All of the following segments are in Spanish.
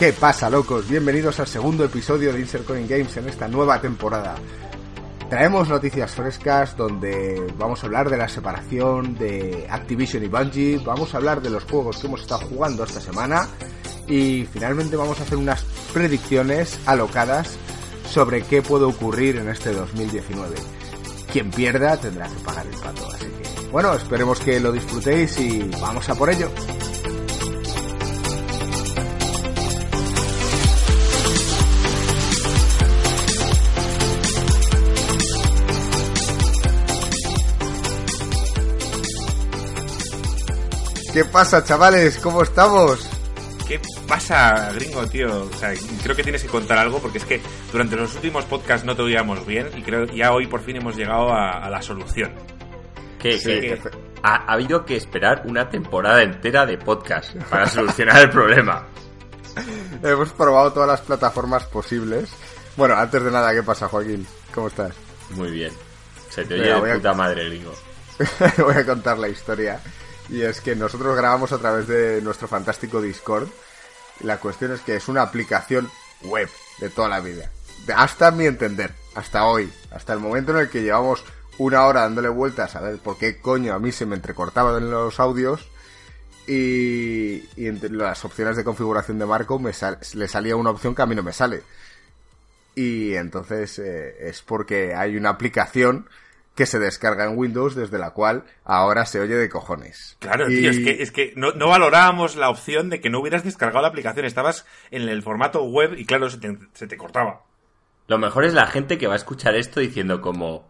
¿Qué pasa, locos? Bienvenidos al segundo episodio de Insert Coin Games en esta nueva temporada. Traemos noticias frescas donde vamos a hablar de la separación de Activision y Bungie, vamos a hablar de los juegos que hemos estado jugando esta semana y finalmente vamos a hacer unas predicciones alocadas sobre qué puede ocurrir en este 2019. Quien pierda tendrá que pagar el pato, así que bueno, esperemos que lo disfrutéis y vamos a por ello. ¿Qué pasa, chavales? ¿Cómo estamos? ¿Qué pasa, gringo, tío? O sea, creo que tienes que contar algo porque es que durante los últimos podcasts no te oíamos bien y creo que ya hoy por fin hemos llegado a, a la solución. ¿Qué? Efe- Ha, ha habido que esperar una temporada entera de podcast para solucionar el problema. Hemos probado todas las plataformas posibles. Bueno, antes de nada, ¿qué pasa, Joaquín? ¿Cómo estás? Muy bien. Se te oye de voy a- puta madre, gringo. Voy a contar la historia. Y es que nosotros grabamos a través de nuestro fantástico Discord. La cuestión es que es una aplicación web de toda la vida. Hasta mi entender, hasta hoy, hasta el momento en el que llevamos una hora dándole vueltas a ver por qué coño a mí se me entrecortaba en los audios. Y, y entre las opciones de configuración de Marco me le salía una opción que a mí no me sale. Y entonces eh, es porque hay una aplicación que se descarga en Windows desde la cual ahora se oye de cojones. Claro, Y- tío, es que, es que no, no valorábamos la opción de que no hubieras descargado la aplicación. Estabas en el formato web y claro, se te, se te cortaba. Lo mejor es la gente que va a escuchar esto diciendo como...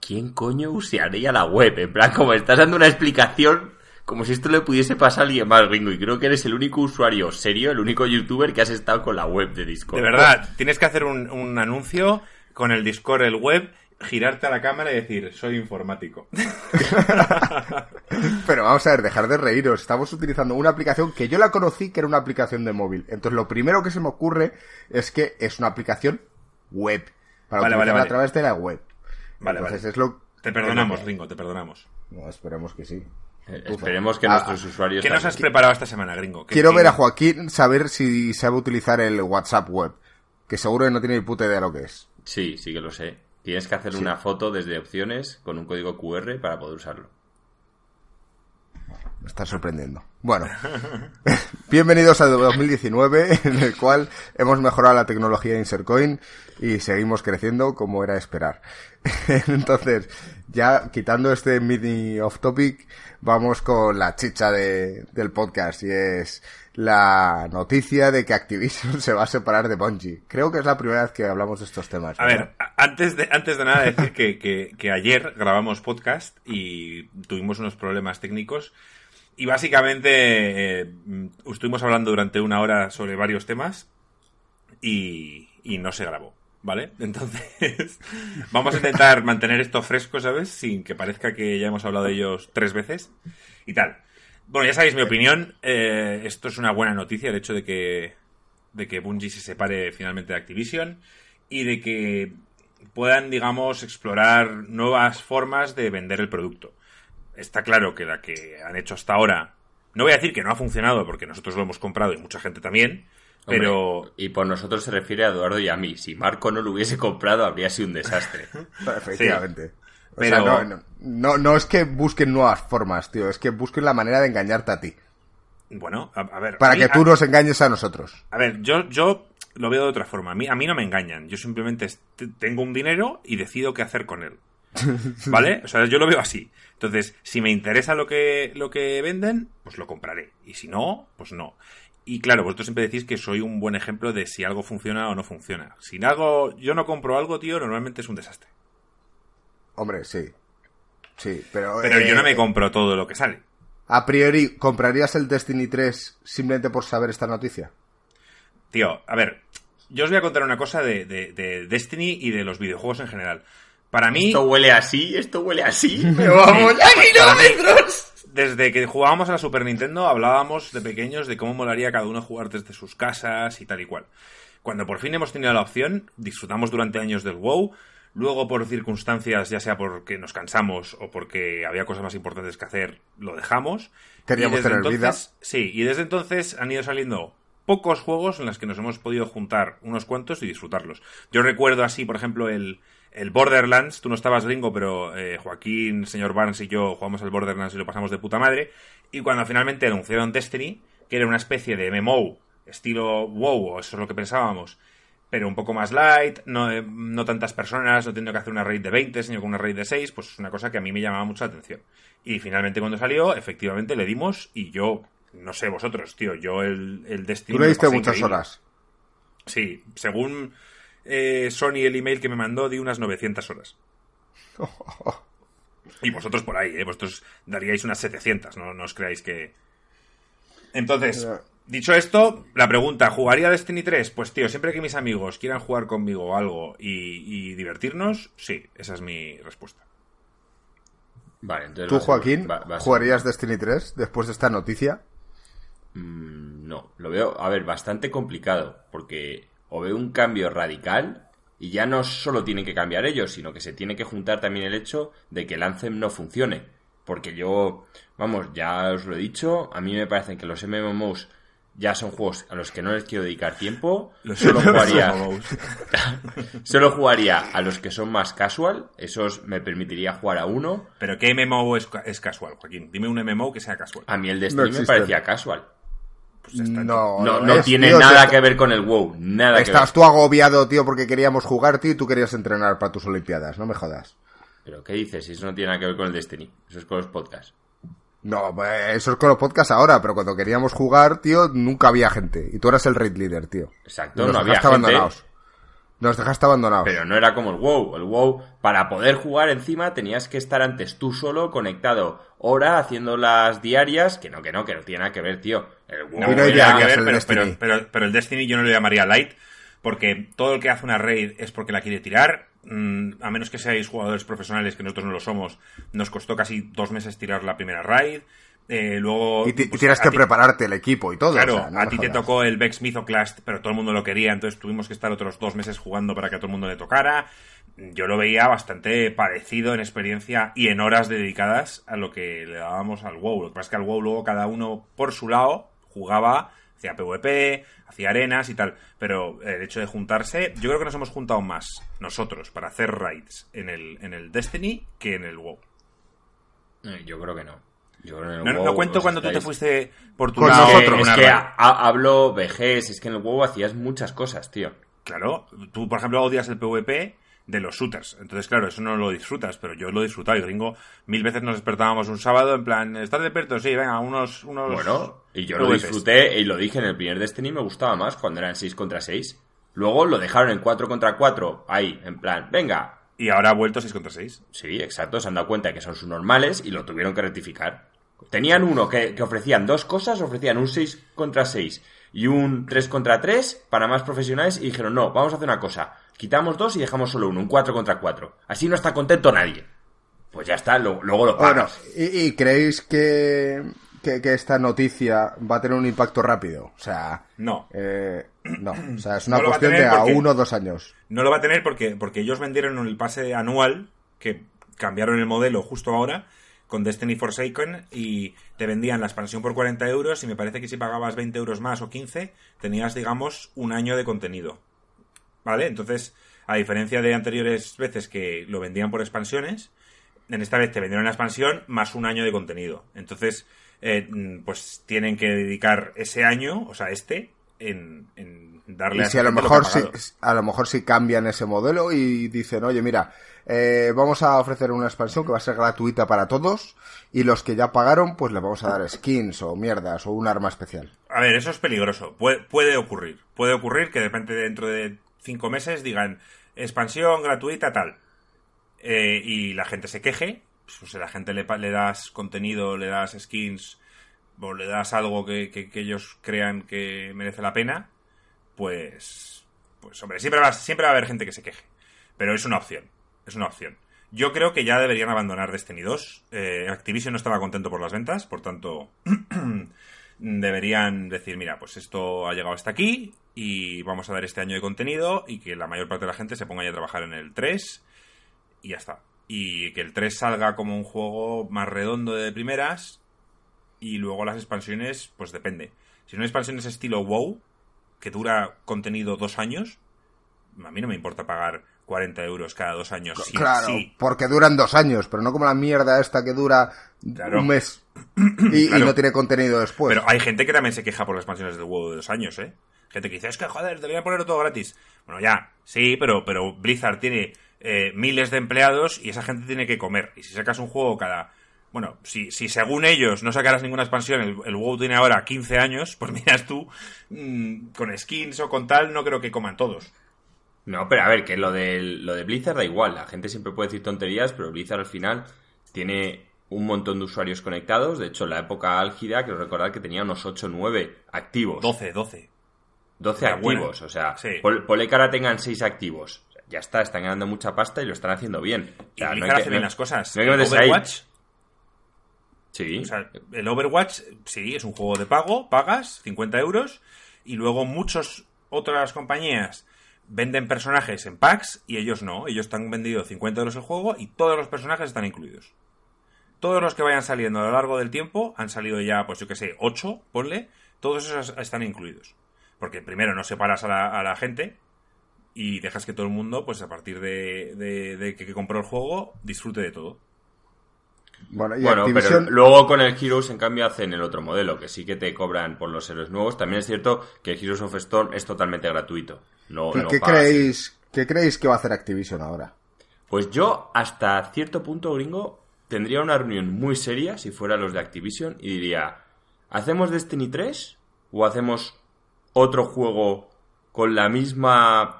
¿Quién coño usaría la web? En plan, como estás dando una explicación como si esto le pudiese pasar a alguien más, gringo. Y creo que eres el único usuario serio, el único youtuber que has estado con la web de Discord. De verdad, tienes que hacer un, un anuncio con el Discord, el web, girarte a la cámara y decir, soy informático. Pero vamos a ver, dejar de reíros. Estamos utilizando una aplicación que yo la conocí que era una aplicación de móvil. Entonces lo primero que se me ocurre es que es una aplicación web. Para Vale, utilizarla vale, vale. a través de la web. Vale, Entonces vale. es lo... Te perdonamos, Ringo, te perdonamos. No, esperemos que sí. Eh. Esperemos que Ah, nuestros usuarios... ¿Qué nos has preparado esta semana, Gringo? ¿Qué- Quiero ver a Joaquín saber si sabe utilizar el WhatsApp web. Que seguro que no tiene ni puta idea de lo que es. Sí, sí que lo sé. Tienes que hacer Sí. una foto desde opciones con un código QR para poder usarlo. Me está sorprendiendo. Bueno, bienvenidos a 2019, en el cual hemos mejorado la tecnología de Insercoin y seguimos creciendo como era esperar. Entonces, ya quitando este mini off topic, vamos con la chicha de- del podcast y es la noticia de que Activision se va a separar de Bungie. Creo que es la primera vez que hablamos de estos temas. A ver, antes de, antes de nada decir que, que- que ayer grabamos podcast y tuvimos unos problemas técnicos y básicamente eh, estuvimos hablando durante una hora sobre varios temas y, y no se grabó, ¿vale? Entonces vamos a intentar mantener esto fresco, ¿sabes? Sin que parezca que ya hemos hablado de ellos tres veces y tal. Bueno, ya sabéis mi opinión. eh, esto es una buena noticia, el hecho de que, de que Bungie se separe finalmente de Activision y de que puedan, digamos, explorar nuevas formas de vender el producto. Está claro que la que han hecho hasta ahora, no voy a decir que no ha funcionado porque nosotros lo hemos comprado y mucha gente también, pero y por nosotros se refiere a Eduardo y a mí. Si Marco no lo hubiese comprado, habría sido un desastre. Efectivamente. O Pero- sea, no, no, no, no es que busquen nuevas formas, tío, es que busquen la manera de engañarte a ti. bueno, a, a ver. Para a mí- que tú a- nos engañes a nosotros. A ver, yo, yo lo veo de otra forma. A mí, a mí no me engañan. Yo simplemente tengo un dinero y decido qué hacer con él. ¿Vale? O sea, yo lo veo así. Entonces, si me interesa lo que, lo que venden, pues lo compraré. Y si no, pues no. Y claro, vosotros siempre decís que soy un buen ejemplo de si algo funciona o no funciona. Si algo, yo no compro algo, tío, normalmente es un desastre. Hombre, sí. Sí, pero... Pero eh, yo no me compro todo lo que sale. A priori, ¿comprarías el Destiny 3 simplemente por saber esta noticia? Tío, a ver, yo os voy a contar una cosa de, de- de Destiny y de los videojuegos en general. Para mí... Esto huele así, esto huele así. Pero vamos a kilómetros. Desde que jugábamos a la Super Nintendo hablábamos de pequeños de cómo molaría cada uno jugar desde sus casas y tal y cual. Cuando por fin hemos tenido la opción, disfrutamos durante años del WoW, luego por circunstancias, ya sea porque nos cansamos o porque había cosas más importantes que hacer, lo dejamos. Queríamos tener vida. entonces- Sí, y desde entonces han ido saliendo pocos juegos en los que nos hemos podido juntar unos cuantos y disfrutarlos. Yo recuerdo así, por ejemplo, el, el Borderlands, tú no estabas gringo, pero eh, Joaquín, señor Barnes y yo jugamos al Borderlands y lo pasamos de puta madre. Y cuando finalmente anunciaron Destiny, que era una especie de MMO, estilo WoW, eso es lo que pensábamos, pero un poco más light, no, eh, no tantas personas, no teniendo que hacer una raid de 20, sino con una raid de 6, pues es una cosa que a mí me llamaba mucho la atención. Y finalmente cuando salió, efectivamente le dimos y yo, no sé vosotros, tío, yo el, el Destiny... Tú le diste muchas increíble. horas. Sí, según eh, Sony el email que me mandó, di unas 900 horas. Y vosotros por ahí, ¿eh? Vosotros daríais unas 700, no, no os creáis que... Entonces. Dicho esto, la pregunta, ¿jugaría Destiny 3? Pues tío, siempre que mis amigos quieran jugar conmigo o algo y, y divertirnos, sí, esa es mi respuesta. Vale, entonces ¿Tú, va a ser- Joaquín, va- va a ser- jugarías Destiny 3 después de esta noticia? Mm, No, lo veo, a ver, bastante complicado, porque o veo un cambio radical y ya no solo tienen que cambiar ellos, sino que se tiene que juntar también el hecho de que el Anthem no funcione. Porque yo, vamos, ya os lo he dicho, a mí me parecen que los MMOs ya son juegos a los que no les quiero dedicar tiempo. Solo jugaría, solo jugaría a los que son más casual, esos me permitiría jugar a uno. Pero ¿qué MMO es, es casual, Joaquín? Dime un MMO que sea casual. A mí el Destiny me parecía casual. Pues ya está, No, No, no es, tiene tío, nada que ver con el WoW, nada que ver. Estás tú agobiado, tío, porque queríamos jugar, tío, y tú querías entrenar para tus Olimpiadas. No me jodas. ¿Pero qué dices? Si eso no tiene nada que ver con el Destiny. Eso es con los podcasts. No, pues, eso es con los podcasts ahora, pero cuando queríamos jugar, tío, nunca había gente. Y tú eras el raid leader, tío. Exacto, nos no había dejaste gente. abandonados. Nos dejaste abandonados. Pero no era como el WoW. El WoW, para poder jugar encima, tenías que estar antes tú solo, conectado, hora, haciendo las diarias. Que no, que no, que no tiene nada que ver, tío. El WoW No, no hay tiene nada diarias que ver, el pero, Destiny. pero, pero- pero el Destiny yo no lo llamaría light, porque todo el que hace una raid es porque la quiere tirar. Mm, a menos que seáis jugadores profesionales, que nosotros no lo somos, nos costó casi dos meses tirar la primera raid. Eh, luego. y, pues, tienes que prepararte el equipo y todo. Claro, o sea, no a ti te tocó el Vex Mythoclast, pero todo el mundo lo quería, entonces tuvimos que estar otros dos meses jugando para que a todo el mundo le tocara. Yo lo veía bastante parecido en experiencia y en horas dedicadas a lo que le dábamos al WoW. Lo que pasa es que al WoW luego cada uno por su lado jugaba, hacía PvP, hacía arenas y tal. Pero el hecho de juntarse, yo creo que nos hemos juntado más nosotros para hacer raids en el, en el Destiny que en el WoW. Eh, Yo creo que no. Yo creo que en el No, no WoW cuento cuando tú te estáis- fuiste por tu lado. Es que- Es ha- hablo vejez, es que en el WoW hacías muchas cosas, tío. Claro, tú por ejemplo odias el PvP de los shooters, entonces claro, eso no lo disfrutas, pero yo lo he disfrutado y gringo, mil veces nos despertábamos un sábado en plan, ¿estás despierto? Sí, venga, unos... unos Bueno, y yo lo PvPs". disfruté y lo dije en el primer Destiny, me gustaba más cuando eran 6 contra 6. Luego lo dejaron en 4 contra 4, ahí, en plan, venga. Y ahora ha vuelto 6 contra 6. Sí, exacto, se han dado cuenta de que son sus normales y lo tuvieron que rectificar. Tenían uno que, que ofrecían dos cosas, ofrecían un 6 contra 6 y un 3 contra 3 para más profesionales y dijeron, no, vamos a hacer una cosa, quitamos dos y dejamos solo uno, un 4 contra 4. Así no está contento nadie. Pues ya está, lo- luego lo Bueno, pagas. ¿y, y creéis que, que, que esta noticia va a tener un impacto rápido? O sea, No, eh, no. O sea, es una No a cuestión de a uno o dos años. no lo va a tener porque, porque ellos vendieron el pase anual, que cambiaron el modelo justo ahora, con Destiny Forsaken, y te vendían la expansión por 40 euros, y me parece que si pagabas 20 euros más o 15, tenías, digamos, un año de contenido. ¿Vale? Entonces, a diferencia de anteriores veces que lo vendían por expansiones, en esta vez te vendieron la expansión más un año de contenido. Entonces, eh, mm, pues tienen que dedicar ese año, o sea, este, en, en darle Y si a lo mejor ha si, a lo mejor si cambian ese modelo y dicen, oye, mira, eh, vamos a ofrecer una expansión que va a ser gratuita para todos y los que ya pagaron, pues les vamos a dar skins o mierdas o un arma especial. A ver, eso es peligroso. Puede, puede ocurrir. Puede ocurrir que de repente dentro de cinco meses digan expansión gratuita tal. Eh, y la gente se queje. Pues la gente le, le das contenido, le das skins o le das algo que, que- que ellos crean que merece la pena, pues... Pues hombre, siempre va, siempre va a haber gente que se queje. Pero es una opción. Es una opción. Yo creo que ya deberían abandonar Destiny 2. Eh, Activision no estaba contento por las ventas, por tanto deberían decir, mira, pues esto ha llegado hasta aquí y vamos a dar este año de contenido y que la mayor parte de la gente se ponga ya a trabajar en el 3 y ya está. Y que el 3 salga como un juego más redondo de primeras y luego las expansiones, pues depende. Si son expansiones estilo WoW, que dura contenido dos años, a mí no me importa pagar 40 euros cada dos años. Sí, claro, sí. porque duran dos años, pero no como la mierda esta que dura Claro. un mes y, no tiene contenido después. Pero hay gente que también se queja por las expansiones del juego de dos años, ¿eh? Gente que dice, es que joder, deberían ponerlo todo gratis. Bueno, ya, sí, pero, pero Blizzard tiene eh, miles de empleados y esa gente tiene que comer. Y si sacas un juego cada... Bueno, si, si según ellos no sacaras ninguna expansión, el, el WoW tiene ahora 15 años, pues miras tú, mm, con skins o con tal, no creo que coman todos. No, pero a ver, que lo de, lo de Blizzard da igual. La gente siempre puede decir tonterías, pero Blizzard al final tiene un montón de usuarios conectados. De hecho, en la época álgida, quiero recordar que tenía unos 8 o 9 activos. 12, 12. 12 Era activos, o sea, Sí. que ahora tengan 6 activos. Ya está, están ganando mucha pasta y lo están haciendo bien. O Y no hay que- hace bien las cosas. no hay que ahí. Overwatch, Sí. O sea, el Overwatch, sí, es un juego de pago, pagas 50 euros, y luego muchas otras compañías venden personajes en packs y ellos no. Ellos están vendido 50 euros el juego y todos los personajes están incluidos. Todos los que vayan saliendo a lo largo del tiempo han salido ya, pues yo que sé, 8, ponle, todos esos están incluidos. Porque primero no separas a la, gente y dejas que todo el mundo, pues a partir de, de- de que, que compró el juego, disfrute de todo. Bueno, y Bueno, Activision, pero luego con el Heroes, en cambio, hacen el otro modelo, que sí que te cobran por los héroes nuevos. También es cierto que el Heroes of Storm es totalmente gratuito. No, ¿qué, no qué pagas. creéis, ¿qué creéis que va a hacer Activision ahora? Pues yo, hasta cierto punto, gringo, tendría una reunión muy seria si fuera los de Activision y diría, ¿hacemos Destiny 3 o hacemos otro juego con la misma...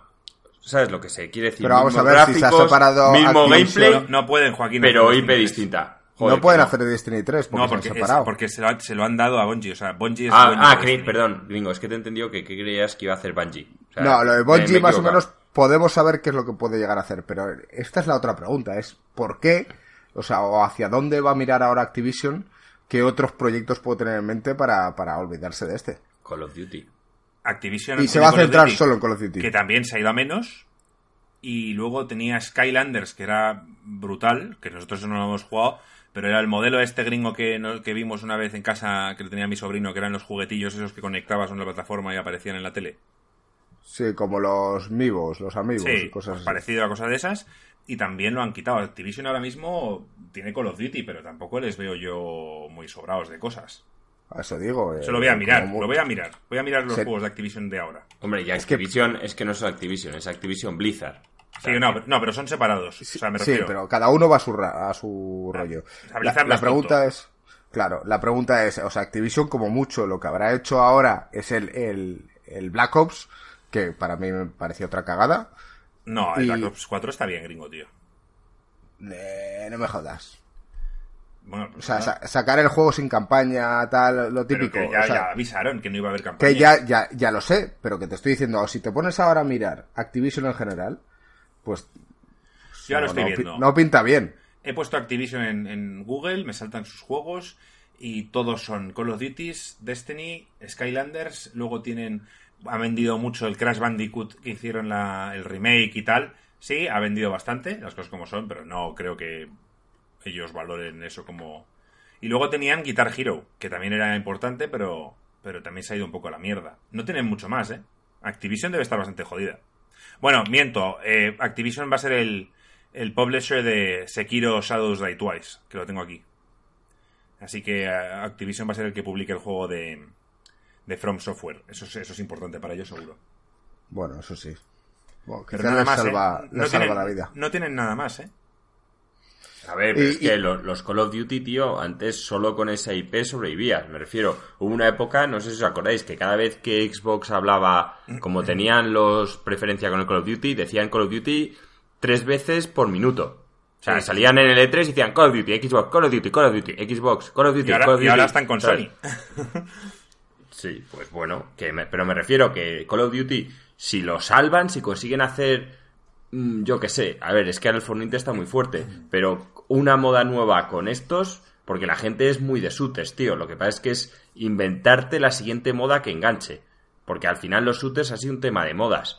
¿Sabes lo que se quiere decir? Pero vamos a ver si se ha separado Mismo Activision. gameplay, No, no pueden, Joaquín. pero IP Destiny 3. distinta. Joder, no pueden hacer Destiny 3 porque, No, se porque, han es- separado. porque se, lo, ha- se lo han dado a Bungie. O sea, Bungie es Ah, ah de perdón, gringo, es que te he entendido que, que creías que iba a hacer Bungie. O sea, No, lo de Bungie me más o menos podemos saber qué es lo que puede llegar a hacer, pero esta es la otra pregunta, es ¿por qué? O sea, o hacia dónde va a mirar ahora Activision, qué otros proyectos puede tener en mente para, para olvidarse de este. Call of Duty. Activision Y se va a centrar Duty, solo en Call of Duty. Que también se ha ido a menos. Y luego tenía Skylanders, que era brutal, que nosotros no lo hemos jugado, pero era el modelo este gringo que, no- que vimos una vez en casa, que lo tenía mi sobrino, que eran los juguetillos esos que conectabas a una plataforma y aparecían en la tele. Sí, como los Mivos, los amigos Sí, y cosas así. parecido a cosas de esas. Y también lo han quitado. Activision ahora mismo tiene Call of Duty, pero tampoco les veo yo muy sobrados de cosas. A Eso digo. eh, Eso lo voy a mirar, lo voy a mirar. Voy a mirar los Se- juegos de Activision de ahora. Hombre, y Es que- Activision es que no es Activision, es Activision Blizzard. O sea, Sí, no, pero- no, pero son separados. O sea, me Sí, pero cada uno va a su, ra- a su rollo. a La, pregunta es, claro, la pregunta es, o sea, Activision como mucho lo que habrá hecho ahora es el, el, el Black Ops, que para mí me parecía otra cagada. No, el Y- Black Ops 4 está bien, gringo, tío. Eh, no me jodas. Bueno, O pues sea, nada. sa- sacar el juego sin campaña, tal, lo Pero típico. que ya, o sea, ya avisaron que no iba a haber campaña. que ya, ya, ya lo sé, pero que te estoy diciendo, si te pones ahora a mirar Activision en general, pues Yo ya lo no, estoy no viendo. no pinta bien. He puesto Activision en, en Google, me saltan sus juegos y todos son Call of Duty, Destiny, Skylanders. Luego tienen. Ha vendido mucho el Crash Bandicoot que hicieron la, el remake y tal. Sí, ha vendido bastante, las cosas como son, pero no creo que ellos valoren eso como. Y luego tenían Guitar Hero, que también era importante, pero, pero también se ha ido un poco a la mierda. No tienen mucho más, ¿eh? Activision debe estar bastante jodida. Bueno, miento. eh, Activision va a ser el, el publisher de Sekiro Shadows Die Twice, que lo tengo aquí. Así que eh, Activision va a ser el que publique el juego de, de From Software. Eso es, eso es importante para ellos, seguro. Bueno, eso sí. Bueno, Pero quizá nada les más, salva, ¿eh? salva tienen, la vida. no tienen nada más, ¿eh? A ver, pero Y- es que y- los Call of Duty, tío, antes solo con esa IP sobrevivías. Me refiero, hubo una época, no sé si os acordáis, que cada vez que Xbox hablaba, como tenían los preferencia con el Call of Duty, decían Call of Duty tres veces por minuto. O sea, Sí. salían en el E3 y decían Call of Duty, Xbox, Call of Duty, Call of Duty, Xbox, Call of Duty, Y ahora, Call of y ahora Duty. están con ¿Sabes? Sony. Sí, pues bueno, que me- pero me refiero que Call of Duty, si lo salvan, si consiguen hacer, yo qué sé, a ver, es que ahora el Fortnite está muy fuerte, pero una moda nueva con estos, porque la gente es muy de shooters, tío, lo que pasa es que es inventarte la siguiente moda que enganche, porque al final los shooters ha sido un tema de modas.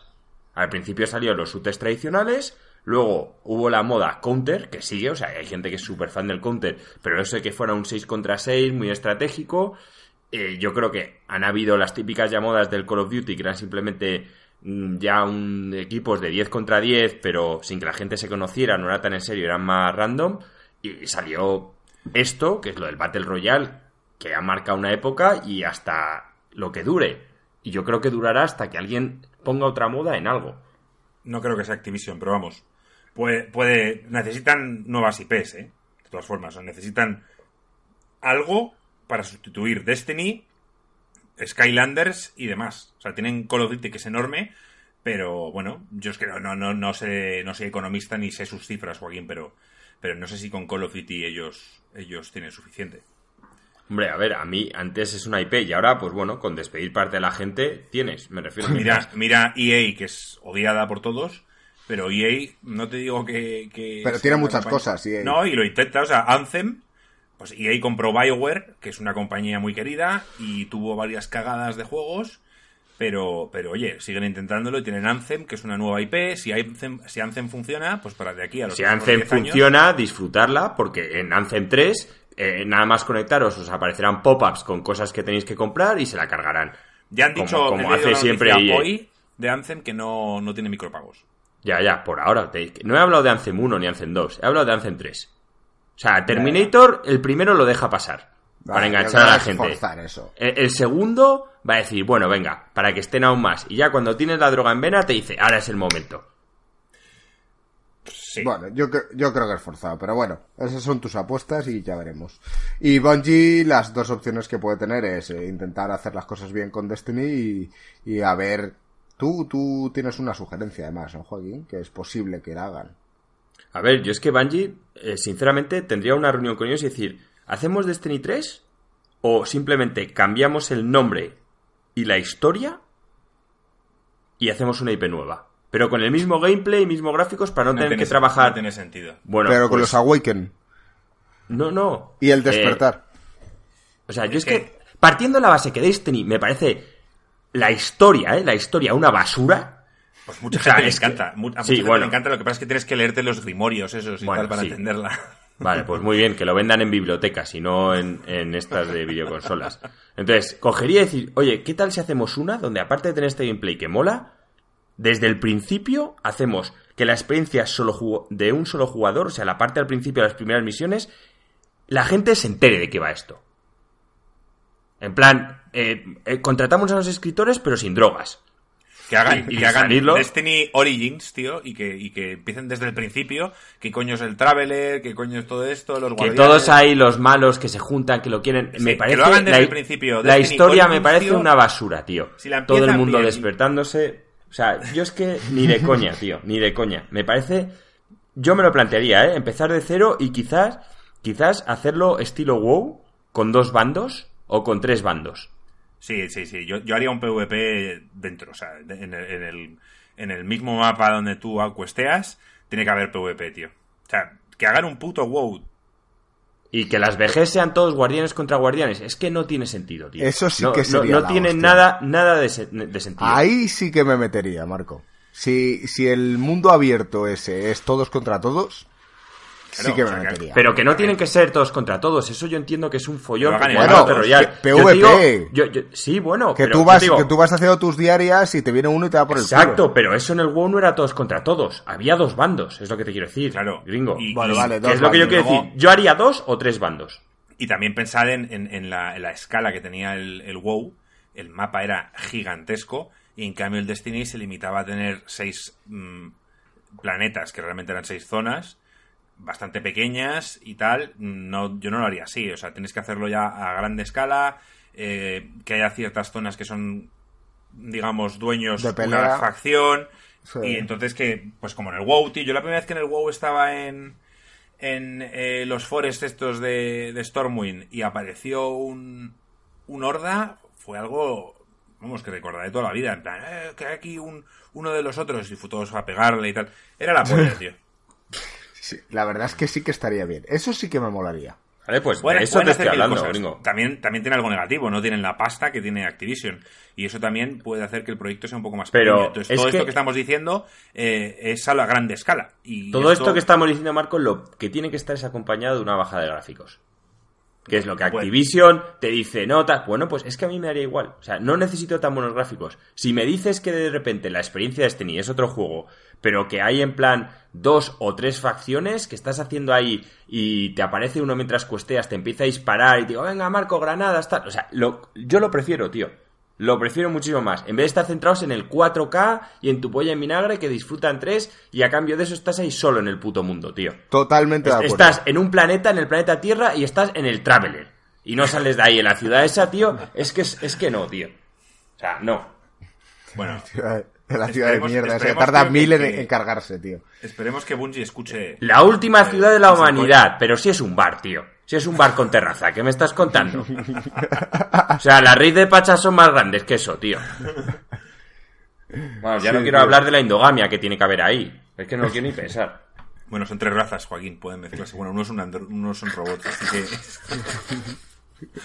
Al principio salieron los shooters tradicionales, luego hubo la moda counter, que sigue, o sea, hay gente que es súper fan del counter, pero eso de que fuera un 6 contra 6, muy estratégico, eh, yo creo que han habido las típicas llamadas del Call of Duty que eran simplemente mm, ya un equipos de 10 contra 10, pero sin que la gente se conociera, no era tan en serio, eran más random. Y salió esto, que es lo del Battle Royale, que ha marcado una época y hasta lo que dure. Y yo creo que durará hasta que alguien ponga otra moda en algo. No creo que sea Activision, pero vamos. Puede, puede, necesitan nuevas IPs, ¿eh? De todas formas, necesitan algo para sustituir Destiny, Skylanders y demás. O sea, tienen Call of Duty que es enorme, pero bueno, yo es que no, no, no, no sé, no soy economista ni sé sus cifras, Joaquín, pero, pero no sé si con Call of Duty ellos, ellos tienen suficiente. Hombre, a ver, a mí antes es una IP y ahora, pues bueno, con despedir parte de la gente tienes, me refiero. Mira, mira EA, que es odiada por todos, pero EA, no te digo que... que Pero tiene muchas cosas, EA. No, y lo intenta, o sea, Anthem, pues EA compró BioWare, que es una compañía muy querida, y tuvo varias cagadas de juegos, pero, pero oye, siguen intentándolo y tienen Anthem, que es una nueva IP, si Anthem, si Anthem funciona, pues para de aquí a los Si Anthem 10 años- funciona, disfrutarla, porque en Anthem 3, eh, nada más conectaros, os aparecerán pop-ups con cosas que tenéis que comprar y se la cargarán. Ya han dicho, como hace siempre EA. hoy de Anthem que no, no tiene micropagos. Ya, ya, por ahora. te- no he hablado de Anthem 1 ni Anthem 2, he hablado de Anthem 3. O sea, Terminator, el primero lo deja pasar. para enganchar a la gente. forzar eso. El, el segundo va a decir, bueno, venga, para que estén aún más. Y ya cuando tienes la droga en vena te dice, ahora es el momento. Sí. Bueno, yo, yo creo que es forzado, pero bueno, esas son tus apuestas y ya veremos. Y Bungie, las dos opciones que puede tener es eh, intentar hacer las cosas bien con Destiny y, y a ver, tú, tú tienes una sugerencia además, ¿no, Joaquín? Que es posible que la hagan. A ver, yo es que Bungie, eh, sinceramente, tendría una reunión con ellos y decir, ¿hacemos Destiny 3? ¿O simplemente cambiamos el nombre y la historia y hacemos una IP nueva? Pero con el mismo gameplay y mismos gráficos para no, No tener tiene que trabajar. No tiene sentido. Bueno, pero con pues, los Awaken No, no. y el Eh, despertar. O sea, yo Es es que, que- partiendo de la base que Destiny me parece la historia, ¿eh? La historia una basura. Pues mucha O sea, gente le es que- encanta. A Sí, gente bueno. le encanta. Lo que pasa es que tienes que leerte los grimorios esos y Bueno, tal para sí. entenderla. Vale, pues muy bien, que lo vendan en bibliotecas y no en, en estas de videoconsolas. Entonces, cogería y decir, oye, ¿qué tal si hacemos una donde aparte de tener este gameplay que mola, desde el principio hacemos que la experiencia solo de un solo jugador, o sea, la parte al principio de las primeras misiones, la gente se entere de qué va esto. En plan, eh, eh, contratamos a los escritores pero sin drogas. Que hagan, Y- que hagan. Destiny Origins, tío, y que, y que empiecen desde el principio. ¿Qué coño es el Traveler? ¿Qué coño es todo esto? Los Que todos hay los malos que se juntan, que lo quieren. Sí, me que parece. lo hagan desde la, el principio. la Destiny historia me parece tío, una basura, tío. si la Todo el mundo bien despertándose. O sea, yo es que ni de coña, tío. Ni de coña. Me parece. Yo me lo plantearía, ¿eh? Empezar de cero y quizás. Quizás hacerlo estilo WoW con dos bandos o con tres bandos. Sí, sí, sí. Yo, yo haría un PvP dentro. O sea, de- en el, en, el, en el mismo mapa donde tú cuesteas, tiene que haber PvP, tío. O sea, que hagan un puto WoW. Y que las VGs sean todos guardianes contra guardianes. Es que no tiene sentido, tío. Eso sí No- que no- sería No, la tiene hostia. nada, nada de, se- de sentido. Ahí sí que me metería, Marco. Si, si el mundo abierto ese es todos contra todos, sí que me que- metería. Pero que no tienen que ser todos contra todos. Eso yo entiendo que es un follón. El Bueno, Battle Royale. P- Yo te PvP. digo- yo- yo- sí, bueno. que, pero tú vas, digo, que tú vas haciendo tus diarias y te viene uno y te da por el Exacto, culo. pero eso en el WoW no era todos contra todos. Había dos bandos, es lo que te quiero decir. Claro. Gringo. Y- Vale, y- vale, Que dos es lo que yo quiero Luego- decir. Yo haría dos o tres bandos. Y también pensar en, en- en la, en la escala que tenía el, el WoW. El mapa era gigantesco. Y en cambio el Destiny se limitaba a tener seis mm, planetas, que realmente eran seis zonas. Bastante pequeñas y tal. No, yo no lo haría así. O sea, tienes que hacerlo ya a grande escala. eh, que haya ciertas zonas que son, digamos, dueños De una facción. Sí. Y entonces que, pues como en el WoW, tío. Yo la primera vez que en el WoW estaba en, en eh, los forests estos de, de Stormwind y apareció un, un horda, fue algo, vamos, que recordaré toda la vida. En plan, eh, que hay aquí un, uno de los otros y fue todos a pegarle y tal. Era la polla, tío. Sí, la verdad es que sí que estaría bien. Eso sí que me molaría. Vale, pues Pueden- de eso te estoy hablando, gringo. También, también tiene algo negativo, no tienen la pasta que tiene Activision. Y eso también puede hacer que el proyecto sea un poco más Pero pequeño. Entonces, es todo esto que- que estamos diciendo eh, es a la grande escala. Y Todo esto que estamos diciendo, Marco, lo que tiene que estar es acompañado de una baja de gráficos. Que es lo que Bueno. Activision te dice, no, tal. Bueno, pues es que a mí me haría igual. O sea, no necesito tan buenos gráficos. Si me dices que de repente la experiencia de Destiny es otro juego, pero que hay en plan dos o tres facciones que estás haciendo ahí y te aparece uno mientras cuesteas, te empieza a disparar y te digo, venga, Marco, granadas, tal. O sea, lo- yo lo prefiero, tío. Lo prefiero muchísimo más. En vez de estar centrados en el 4K y en tu polla en vinagre que disfrutan tres y a cambio de eso estás ahí solo en el puto mundo, tío. Totalmente de acuerdo. Estás en un planeta, en el planeta Tierra, y estás en el Traveler. Y no sales de ahí en la ciudad esa, tío. Es que, es, es que no, tío. O sea, no. Bueno, En la ciudad de mierda. que esperemos, tarda que- mil en, que- en cargarse, tío. esperemos que Bungie escuche. La última ciudad de la humanidad, pero si es un bar, tío. Si es un bar con terraza, ¿qué me estás contando? O sea, las raíces de Pachas son más grandes que eso, tío. Bueno, ya no quiero tío. hablar de la endogamia que tiene que haber ahí. Es que no lo quiero ni pensar. Bueno, son tres razas, Joaquín, pueden mezclarse. Bueno, unos son, andro- unos son robots, así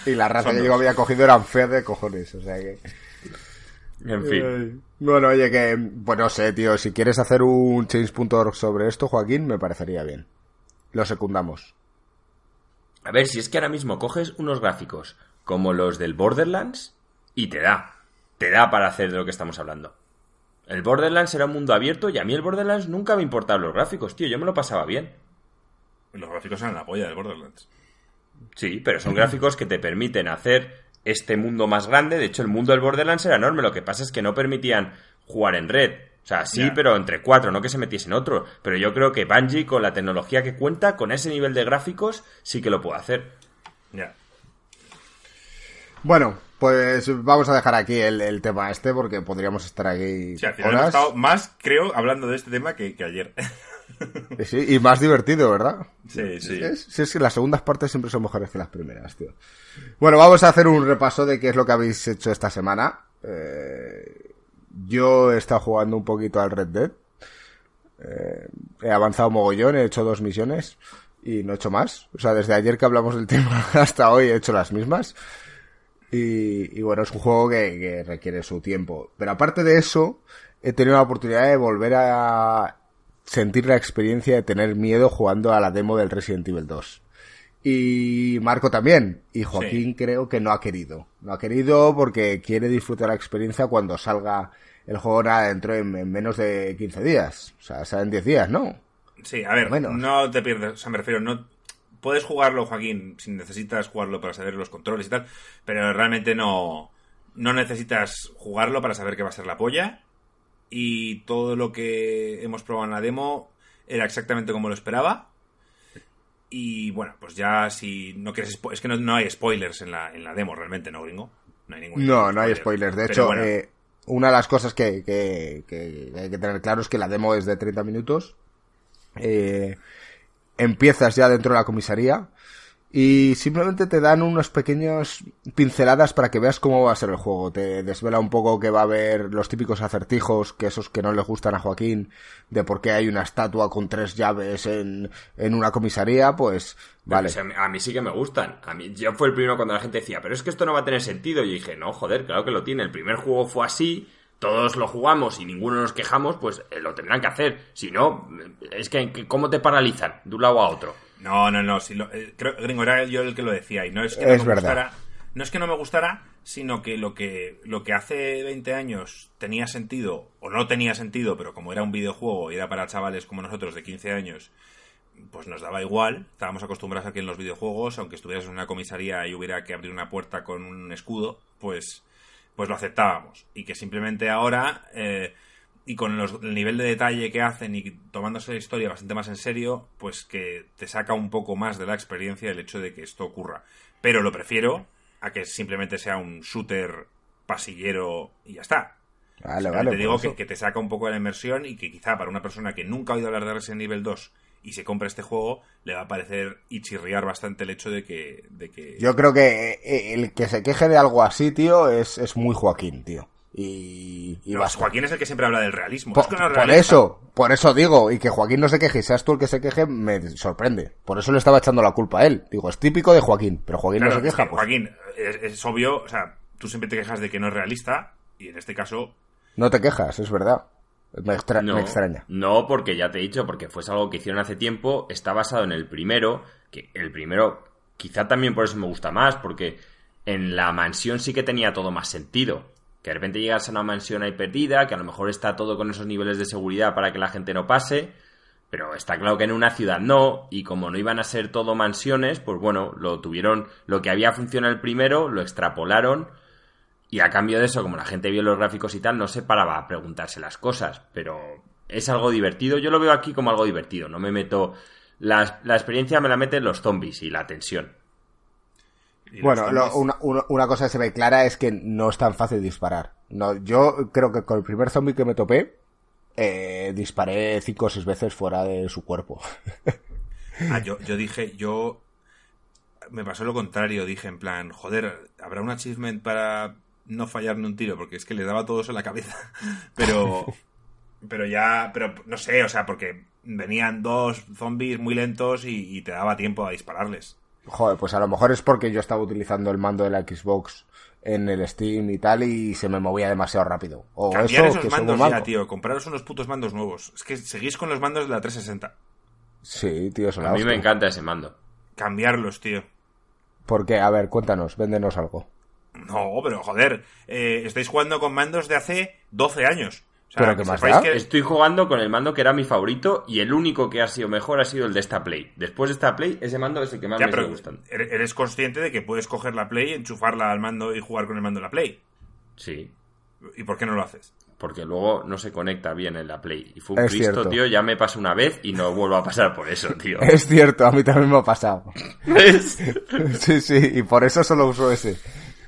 que. Y la raza Son que dos. yo había cogido eran feas de cojones, o sea que... En fin. Bueno, oye, que... Pues no sé, tío, si quieres hacer un change.org sobre esto, Joaquín, me parecería bien. Lo secundamos. A ver, si es que ahora mismo coges unos gráficos como los del Borderlands y te da. Te da para hacer de lo que estamos hablando. El Borderlands era un mundo abierto y a mí el Borderlands nunca me importaban los gráficos, tío. Yo me lo pasaba bien. Los gráficos eran la polla del Borderlands. Sí, pero son gráficos que te permiten hacer este mundo más grande. De hecho, el mundo del Borderlands era enorme. Lo que pasa es que no permitían jugar en red. O sea, sí, pero entre cuatro, no que se metiesen otro. Pero yo creo que Bungie, con la tecnología que cuenta, con ese nivel de gráficos, sí que lo puede hacer. Ya. Bueno, pues vamos a dejar aquí el, el tema este porque podríamos estar aquí Sí, al final hemos horas. estado más, creo, hablando de este tema que, que ayer. Sí, y más divertido, ¿verdad? Sí, sí. Es, sí, es que las segundas partes siempre son mejores que las primeras, tío. Bueno, vamos a hacer un repaso de qué es lo que habéis hecho esta semana. Eh, yo he estado jugando un poquito al Red Dead. Eh, he avanzado mogollón, he hecho dos misiones y no he hecho más. O sea, desde ayer que hablamos del tema hasta hoy he hecho las mismas. Y, y bueno, es un juego que, que requiere su tiempo. Pero aparte de eso, he tenido la oportunidad de volver a sentir la experiencia de tener miedo jugando a la demo del Resident Evil 2. Y Marco también. Y Joaquín creo que no ha querido. No ha querido porque quiere disfrutar la experiencia cuando salga el juego nada dentro en, en menos de 15 días. O sea, salen 10 días, ¿no? Sí, a ver, Menos. no te pierdes, o sea, me refiero, no puedes jugarlo, Joaquín, si necesitas jugarlo para saber los controles y tal, pero realmente no no necesitas jugarlo para saber que va a ser la polla y todo lo que hemos probado en la demo era exactamente como lo esperaba. Y bueno, pues ya si no quieres es que no, no hay spoilers en la, en la demo realmente, ¿no, gringo? No hay ningún No, no hay spoiler. spoilers. De Pero hecho, bueno, eh, una de las cosas que, que- que hay que tener claro es que la demo es de 30 minutos. Eh, empiezas ya dentro de la comisaría y simplemente te dan unos pequeños pinceladas para que veas cómo va a ser el juego. Te desvela un poco que va a haber los típicos acertijos, que esos que no le gustan a Joaquín, de por qué hay una estatua con tres llaves en, en una comisaría, pues vale. Pues a, mí, sí que me gustan. A mí, yo fue el primero cuando la gente decía, pero es que esto no va a tener sentido. Y dije, no, joder, claro que lo tiene. El primer juego fue así, todos lo jugamos y ninguno nos quejamos, pues eh, lo tendrán que hacer. Si no, es que ¿cómo te paralizan de un lado a otro? No, no, no. Si lo- eh, creo, gringo, era yo el que lo decía. Y no es que no Es me verdad. gustara. No es que no me gustara, sino que lo que lo que hace 20 años tenía sentido, o no tenía sentido, pero como era un videojuego y era para chavales como nosotros de 15 años, pues nos daba igual. Estábamos acostumbrados a que en los videojuegos, aunque estuvieras en una comisaría y hubiera que abrir una puerta con un escudo, pues, pues lo aceptábamos. Y que simplemente ahora, eh, y con los- el nivel de detalle que hacen y tomándose la historia bastante más en serio, pues que te saca un poco más de la experiencia el hecho de que esto ocurra. Pero lo prefiero a que simplemente sea un shooter pasillero y ya está. Vale, Simplemente vale. te digo que, te saca un poco de la inmersión y que quizá para una persona que nunca ha oído hablar de Resident Evil 2 y se compra este juego, le va a parecer y chirriar bastante el hecho de que... De que Yo creo que eh, el que se queje de algo así, tío, es, es muy Joaquín, tío. Y, y No, basta. Joaquín es el que siempre habla del realismo. Por, Es que no es por realista. eso, por eso digo, y que Joaquín no se queje y seas tú el que se queje, me sorprende. Por eso le estaba echando la culpa a él. Digo, es típico de Joaquín, pero Joaquín Claro, no se es queja, que, pues Joaquín, es, es obvio, o sea, tú siempre te quejas de que no es realista y en este caso no te quejas, es verdad. Me, extra- No, me extraña. no, porque ya te he dicho, porque fue algo que hicieron hace tiempo, está basado en el primero, que el primero quizá también por eso me gusta más, porque en la mansión sí que tenía todo más sentido. Que de repente llegas a una mansión ahí perdida, que a lo mejor está todo con esos niveles de seguridad para que la gente no pase, pero está claro que en una ciudad no, y como no iban a ser todo mansiones, pues bueno, lo tuvieron, lo que había funcionado el primero, lo extrapolaron, y a cambio de eso, como la gente vio los gráficos y tal, no se paraba a preguntarse las cosas, pero es algo divertido, yo lo veo aquí como algo divertido, no me meto, la, la experiencia me la meten los zombies y la tensión. Bueno, lo- una, cosa que se ve clara es que no es tan fácil disparar. No, yo creo que con el primer zombie que me topé, eh, disparé cinco o seis veces fuera de su cuerpo. Ah, yo, yo dije, yo. Me pasó lo contrario, dije en plan, joder, ¿habrá un achievement para no fallar ni un tiro? Porque es que le daba todo eso en la cabeza. Pero. Pero ya. Pero no sé, o sea, porque venían dos zombies muy lentos y, y te daba tiempo a dispararles. Joder, pues a lo mejor es porque yo estaba utilizando el mando de la Xbox en el Steam y tal y se me movía demasiado rápido. O Cambiar eso, esos que mandos ya, tío. Compraros unos putos mandos nuevos. Es que seguís con los mandos de la 360. Sí, tío, eso A mí me encanta ese mando. Cambiarlos, tío. ¿Por qué? A ver, cuéntanos, véndenos algo. No, pero joder, eh, estáis jugando con mandos de hace 12 años. O sea, ¿Pero que más sepáis da? que- Estoy jugando con el mando que era mi favorito y el único que ha sido mejor ha sido el de esta Play. Después de esta Play, ese mando es el que más Ya, me pero sigue gustando. eres eres consciente de que puedes coger la Play, enchufarla al mando y jugar con el mando de la Play. Sí, ¿Y por qué no lo haces? porque luego no se conecta bien en la Play. Y fue un Es Cristo, cierto. tío, ya me pasó una vez y no vuelvo a pasar por eso, tío. Es cierto, a mí también me ha pasado. ¿Ves? sí, sí, y por eso solo uso ese.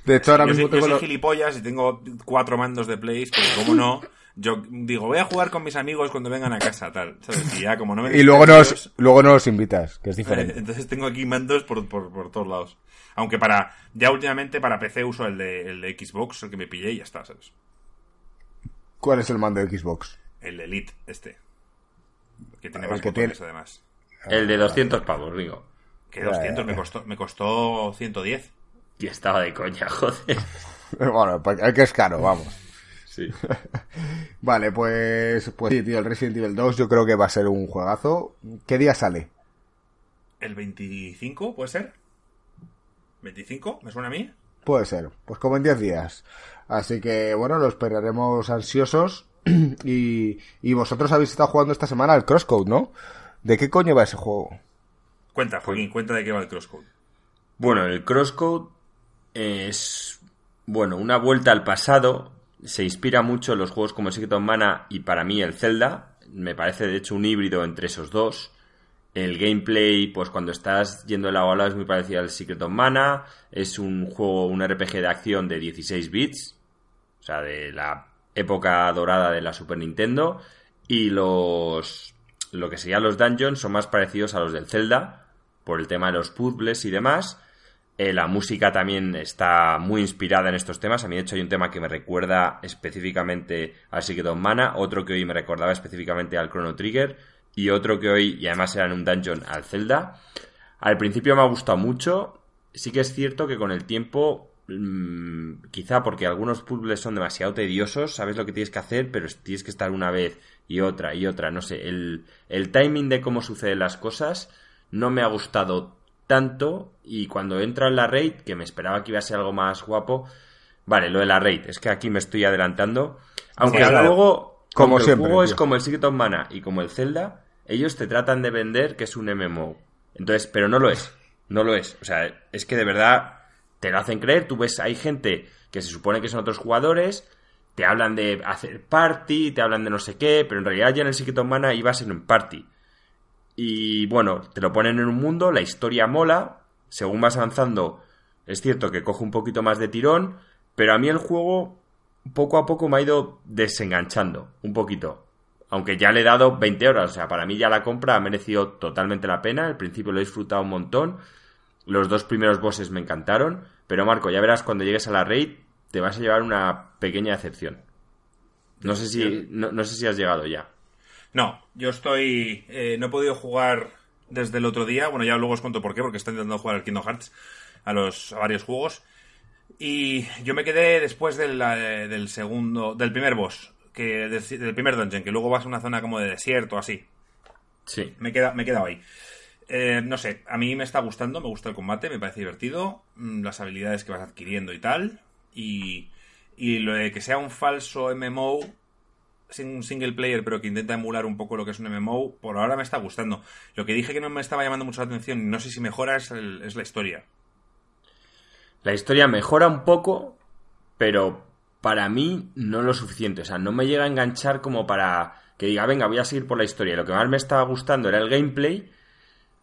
De hecho, ahora yo mismo soy, yo tengo soy lo- gilipollas y tengo cuatro mandos de Play, porque como no, yo digo, voy a jugar con mis amigos cuando vengan a casa, tal, ¿sabes? Y ya, como no me Y luego nos, luego no los invitas, que es Eh, diferente. Entonces tengo aquí mandos por, por, por todos lados. Aunque para, ya últimamente para PC uso el de, el de Xbox, el que me pillé y ya está, ¿sabes? ¿Cuál es el mando de Xbox? El Elite, este. Que tiene El más que botones, tiene- además. El de 200 pavos, digo. Que 200 me costó, me costó 110. Y estaba de coña, joder. Bueno, pues es que es caro, vamos. Sí. Vale, pues, pues sí, tío, el Resident Evil 2 yo creo que va a ser un juegazo. ¿Qué día sale? ¿El 25 puede ser? ¿25? ¿Me suena a mí? Puede ser, pues como en 10 días. Así que bueno, lo esperaremos ansiosos. y, y vosotros habéis estado jugando esta semana al Crosscode, ¿no? ¿De qué coño va ese juego? Cuenta, Joaquín, cuenta de qué va el crosscode. Bueno, el Crosscode es, bueno, una vuelta al pasado. Se inspira mucho en los juegos como Secret of Mana y para mí el Zelda. Me parece de hecho un híbrido entre esos dos. El gameplay, pues cuando estás yendo el agua al lado es muy parecido al Secret of Mana. Es un juego, un RPG de acción de 16 bits. O sea, de la época dorada de la Super Nintendo. Y los. Lo que serían los dungeons son más parecidos a los del Zelda. Por el tema de los puzzles y demás. Eh, la música también está muy inspirada en estos temas. A mí, de hecho, hay un tema que me recuerda específicamente al Secret of Mana, otro que hoy me recordaba específicamente al Chrono Trigger, y otro que hoy, y además era en un dungeon, al Zelda. Al principio me ha gustado mucho. Sí que es cierto que con el tiempo, mm, quizá porque algunos puzzles son demasiado tediosos, sabes lo que tienes que hacer, pero tienes que estar una vez y otra y otra. No sé, el, el timing de cómo suceden las cosas no me ha gustado tanto y cuando entra en la raid, que me esperaba que iba a ser algo más guapo, vale, lo de la raid, es que aquí me estoy adelantando, aunque Sí, juego, Como siempre, el juego es como el Secret of Mana y como el Zelda, ellos te tratan de vender que es un MMO. Entonces, pero no lo es, no lo es, o sea, es que de verdad te lo hacen creer, tú ves, hay gente que se supone que son otros jugadores, te hablan de hacer party, te hablan de no sé qué, pero en realidad ya en el Secret of Mana ibas en un party. Y bueno, te lo ponen en un mundo, la historia mola, según vas avanzando, es cierto que coge un poquito más de tirón, pero a mí el juego poco a poco me ha ido desenganchando, un poquito. Aunque ya le he dado 20 horas, o sea, para mí ya la compra ha merecido totalmente la pena, al principio lo he disfrutado un montón, los dos primeros bosses me encantaron, pero Marco, ya verás cuando llegues a la raid, te vas a llevar una pequeña decepción. No sé si, no, no sé si has llegado ya. No, yo estoy. eh, no he podido jugar desde el otro día. Bueno, ya luego os cuento por qué, porque estoy intentando jugar al Kingdom Hearts a los a varios juegos. Y yo me quedé después del, del segundo. del primer boss. Que, del, del primer dungeon, que luego vas a una zona como de desierto, así. Sí. Me he quedado, me he quedado ahí. Eh, no sé, a mí me está gustando, me gusta el combate, me parece divertido, mm, las habilidades que vas adquiriendo y tal. Y, y lo de que sea un falso MMO, un single player, pero que intenta emular un poco lo que es un MMO, por ahora me está gustando. Lo que dije que no me estaba llamando mucho la atención, y no sé si mejora, es, la historia. La historia mejora un poco, pero para mí no lo suficiente. O sea, no me llega a enganchar como para que diga, venga, voy a seguir por la historia. Lo que más me estaba gustando era el gameplay.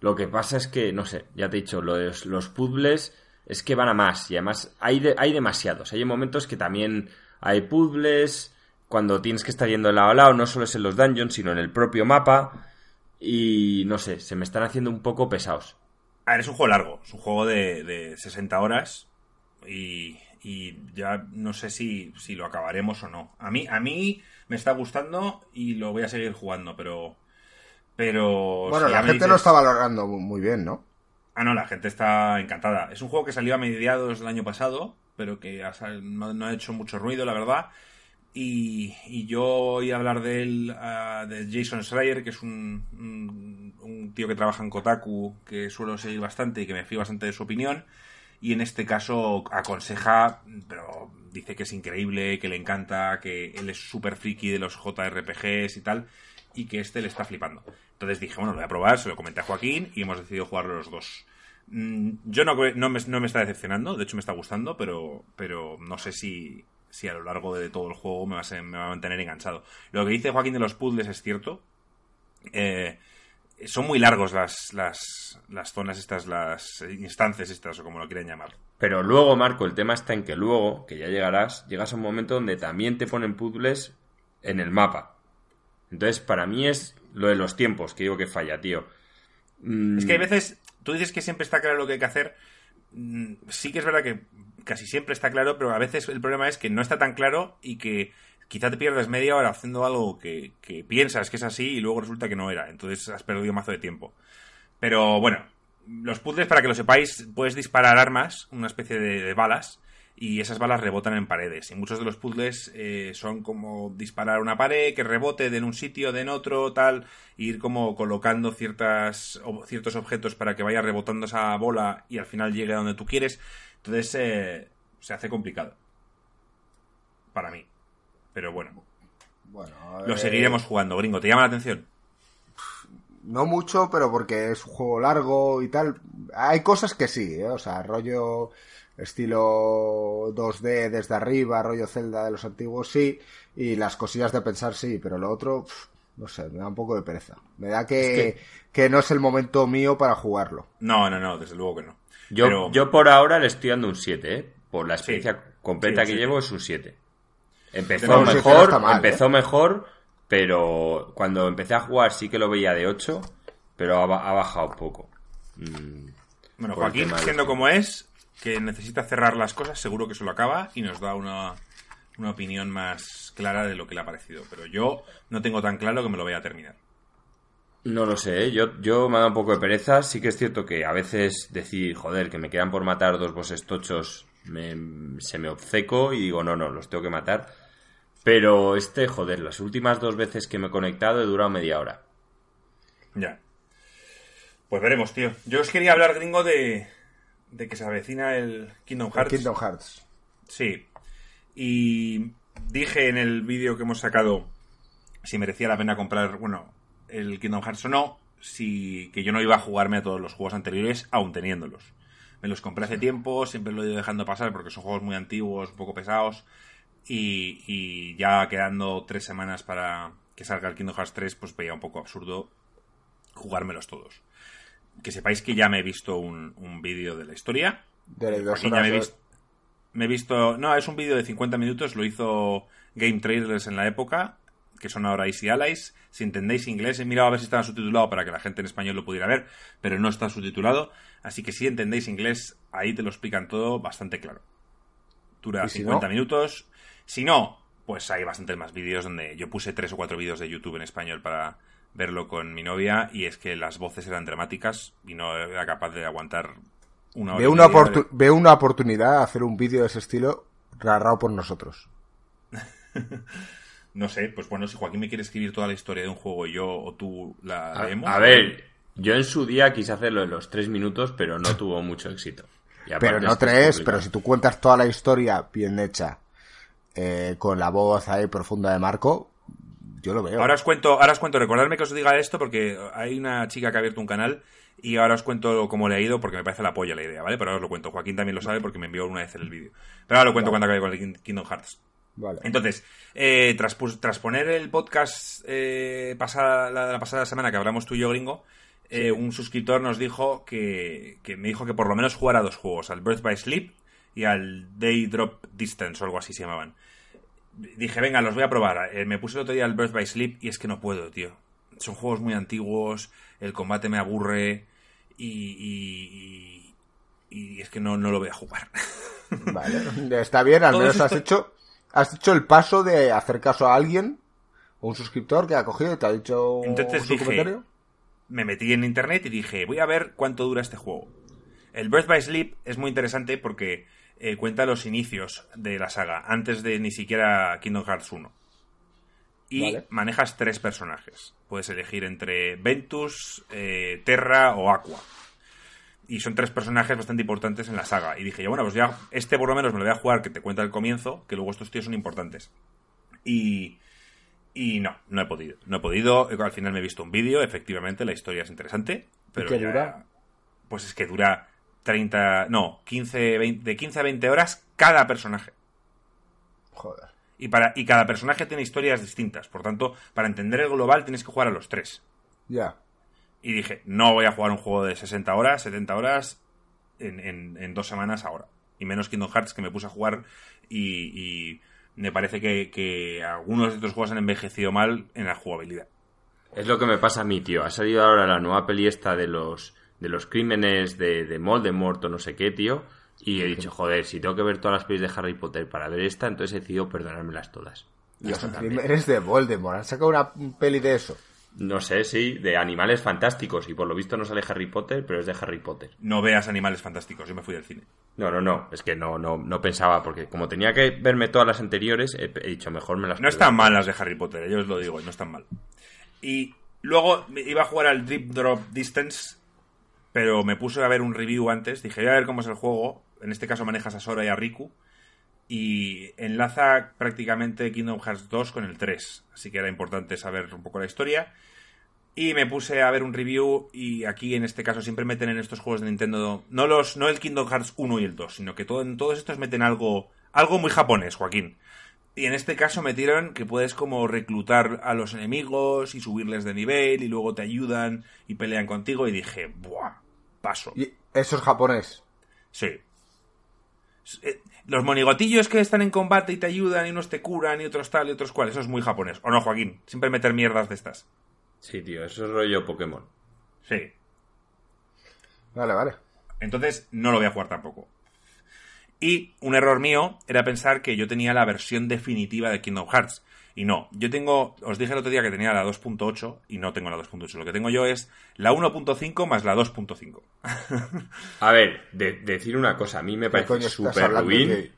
Lo que pasa es que, no sé, ya te he dicho, los, puzzles es que van a más. Y además hay, hay demasiados. Hay momentos que también hay puzzles. Cuando tienes que estar yendo de lado a lado, no solo es en los dungeons, sino en el propio mapa. Y no sé, se me están haciendo un poco pesados. A ver, es un juego largo, es un juego de, de 60 horas y, y ya no sé si, si lo acabaremos o no. A mí, a mí me está gustando y lo voy a seguir jugando, pero... Pero... Bueno, si la gente lo está valorando muy bien, ¿no? Ah, no, la gente está encantada. Es un juego que salió a mediados del año pasado, pero que ha sal- no, no ha hecho mucho ruido, la verdad. Y, y yo oí hablar de él, ah, de Jason Schreier, que es un, un, un tío que trabaja en Kotaku, que suelo seguir bastante y que me fío bastante de su opinión. Y en este caso aconseja, pero dice que es increíble, que le encanta, que él es súper friki de los JRPGs y tal, y que este le está flipando. Entonces dije, bueno, lo voy a probar, se lo comenté a Joaquín y hemos decidido jugarlo los dos. Mm, Yo no, no, me, no me está decepcionando, de hecho me está gustando, pero, pero no sé si, si a lo largo de todo el juego me va, a ser- me va a mantener enganchado. Lo que dice Joaquín de los puzzles es cierto. Eh, son muy largos las, las, las zonas estas, las instancias estas, o como lo quieran llamar. Pero luego, Marco, el tema está en que luego, que ya llegarás, llegas a un momento donde también te ponen puzzles en el mapa. Entonces, para mí es lo de los tiempos que digo que falla, tío. Mm, Es que hay veces, tú dices que siempre está claro lo que hay que hacer. Mm, Sí que es verdad que casi siempre está claro, pero a veces el problema es que no está tan claro y que quizá te pierdas media hora haciendo algo que, piensas que es así y luego resulta que no era. Entonces has perdido mazo de tiempo. Pero bueno, los puzzles, para que lo sepáis, puedes disparar armas, una especie de, balas, y esas balas rebotan en paredes. Y muchos de los puzzles eh, son como disparar una pared, que rebote de un sitio, de en otro, tal, e ir como colocando ciertas, o- ciertos objetos para que vaya rebotando esa bola y al final llegue a donde tú quieres. Entonces eh, se hace complicado. Para mí. Pero bueno, Bueno, lo eh, seguiremos jugando, gringo. ¿Te llama la atención? No mucho, pero porque es un juego largo y tal. Hay cosas que sí, ¿eh? o sea, rollo estilo 2D desde arriba, rollo Zelda de los antiguos, sí. Y las cosillas de pensar, sí, pero lo otro, no sé, me da un poco de pereza. Me da que, Es que... no es el momento mío para jugarlo. No, no, no, desde luego que no. Yo, Pero- yo por ahora le estoy dando un 7, ¿eh? Por la experiencia completa Sí, que llevo es un 7. Empezó No, mejor, mal, empezó mejor, pero cuando empecé a jugar sí que lo veía de 8, pero ha, ha bajado poco. Mm, Bueno, Joaquín, de siendo como es, que necesita cerrar las cosas, seguro que se lo acaba y nos da una, una opinión más clara de lo que le ha parecido. Pero yo no tengo tan claro que me lo voy a terminar. No lo sé, ¿eh? yo, yo me da un poco de pereza. Sí que es cierto que a veces decir, joder, que me quedan por matar dos bosses tochos, me- se me obceco y digo, no, no, los tengo que matar. Pero este, joder, las últimas dos veces que me he conectado he durado media hora. Ya. Pues veremos, tío. Yo os quería hablar, gringo, de, de que se avecina el Kingdom Hearts. Kingdom Hearts. Sí. Y dije en el vídeo que hemos sacado si merecía la pena comprar, bueno, el Kingdom Hearts o no, si que yo no iba a jugarme a todos los juegos anteriores, aún teniéndolos. Me los compré hace tiempo, siempre lo he ido dejando pasar porque son juegos muy antiguos, un poco pesados. Y, y ya quedando tres semanas para que salga el Kingdom Hearts 3, pues veía un poco absurdo jugármelos todos. Que sepáis que ya me he visto un, un vídeo de la historia. De dos Joaquín ya horas me he visto, me he visto. No, es un vídeo de 50 minutos, lo hizo Game Trailers en la época, que son ahora Easy Allies. Si entendéis inglés, he mirado a ver si estaba subtitulado para que la gente en español lo pudiera ver, pero no está subtitulado. Así que si entendéis inglés, ahí te lo explican todo bastante claro. Dura ¿Y si 50 no? minutos. Si no, pues hay bastantes más vídeos donde yo puse tres o cuatro vídeos de YouTube en español para verlo con mi novia y es que las voces eran dramáticas y no era capaz de aguantar una hora. Veo una, oportu- veo una oportunidad de hacer un vídeo de ese estilo rarrao por nosotros. No sé, pues bueno, si Joaquín me quiere escribir toda la historia de un juego yo o tú la A, leemos. a ver, Yo en su día quise hacerlo en los tres minutos, pero no tuvo mucho éxito. Pero no tres, complicado. pero si tú cuentas toda la historia bien hecha, eh, con la voz ahí profunda de Marco, yo lo veo. Ahora os cuento, ahora os cuento, recordadme que os diga esto porque hay una chica que ha abierto un canal y ahora os cuento cómo le ha ido porque me parece la polla la idea, ¿vale? Pero ahora os lo cuento. Joaquín también lo sabe porque me envió una vez el vídeo. Pero ahora lo cuento cuando acabe con el King- Kingdom Hearts. Vale. Entonces, eh, tras, poner el podcast eh, pasada, la, la pasada semana que hablamos tú y yo, gringo, eh, un suscriptor nos dijo que, que me dijo que por lo menos jugara dos juegos, al Birth by Sleep y al Day Drop Distance o algo así se llamaban. Dije, venga, los voy a probar. Eh, me puse el otro día al Birth by Sleep y es que no puedo, tío. Son juegos muy antiguos, el combate me aburre y, y, y- y es que no, no lo voy a jugar. Vale. Está bien, al menos has hecho, has hecho el paso de hacer caso a alguien, un suscriptor que ha cogido y te ha dicho Entonces su dije, comentario. me metí en internet y dije, voy a ver cuánto dura este juego. El Birth by Sleep es muy interesante porque eh, cuenta los inicios de la saga, antes de ni siquiera Kingdom Hearts 1. Y Vale. manejas tres personajes. Puedes elegir entre Ventus, eh, Terra o Aqua. Y son tres personajes bastante importantes en la saga. Y dije, yo, bueno, pues ya este por lo menos me lo voy a jugar, que te cuenta el comienzo, que luego estos tíos son importantes. Y, y no, no he podido. No he podido. Al final me he visto un vídeo. Efectivamente, la historia es interesante. Pero qué ya- dura? Pues es que dura 30. No, 15, 20, de 15 a 20 horas cada personaje. Joder. Y, para, y cada personaje tiene historias distintas. Por tanto, para entender el global tienes que jugar a los tres. Ya. Y dije, no voy a jugar un juego de 60 horas, 70 horas en, en- en dos semanas ahora. Y menos Kingdom Hearts que me puse a jugar y, y me parece que, que algunos de estos juegos han envejecido mal en la jugabilidad. Es lo que me pasa a mí, tío. Ha salido ahora la nueva peli esta de los, de los crímenes de, de Voldemort o no sé qué, tío. Y he dicho, joder, si tengo que ver todas las pelis de Harry Potter para ver esta, entonces he decidido perdonármelas todas. Y Los crímenes de Voldemort. Han sacado una peli de eso. No sé, sí, de animales fantásticos. Y por lo visto no sale Harry Potter, pero es de Harry Potter. No veas animales fantásticos, yo me fui del cine. No, no, no. Es que no, no, no pensaba, porque como tenía que verme todas las anteriores, he, he dicho, mejor me las No están mal las de Harry Potter, yo os lo digo, no están mal. Y luego iba a jugar al Drip Drop Distance, pero me puse a ver un review antes. Dije, voy a ver cómo es el juego. En este caso manejas a Sora y a Riku. Y enlaza prácticamente Kingdom Hearts 2 con el 3. Así que era importante saber un poco la historia. Y me puse a ver un review y aquí en este caso siempre meten en estos juegos de Nintendo no los no el Kingdom Hearts 1 y el 2, sino que todo, en todos estos meten algo algo muy japonés, Joaquín. Y en este caso metieron que puedes como reclutar a los enemigos y subirles de nivel y luego te ayudan y pelean contigo y dije, "Buah, paso." Y eso es japonés. Sí. Los monigotillos que están en combate y te ayudan y unos te curan y otros tal y otros cual, eso es muy japonés. ¿O no, Joaquín? Siempre meter mierdas de estas. Sí, tío, eso es rollo Pokémon. Sí. Vale, vale. Entonces no lo voy a jugar tampoco. Y un error mío era pensar que yo tenía la versión definitiva de Kingdom Hearts. Y no, yo tengo, os dije el otro día que tenía la 2.8 y no tengo la 2.8. Lo que tengo yo es la 1.5 más la 2.5. A ver, de- decir una cosa, a mí me ¿Qué coño parece súper ruin.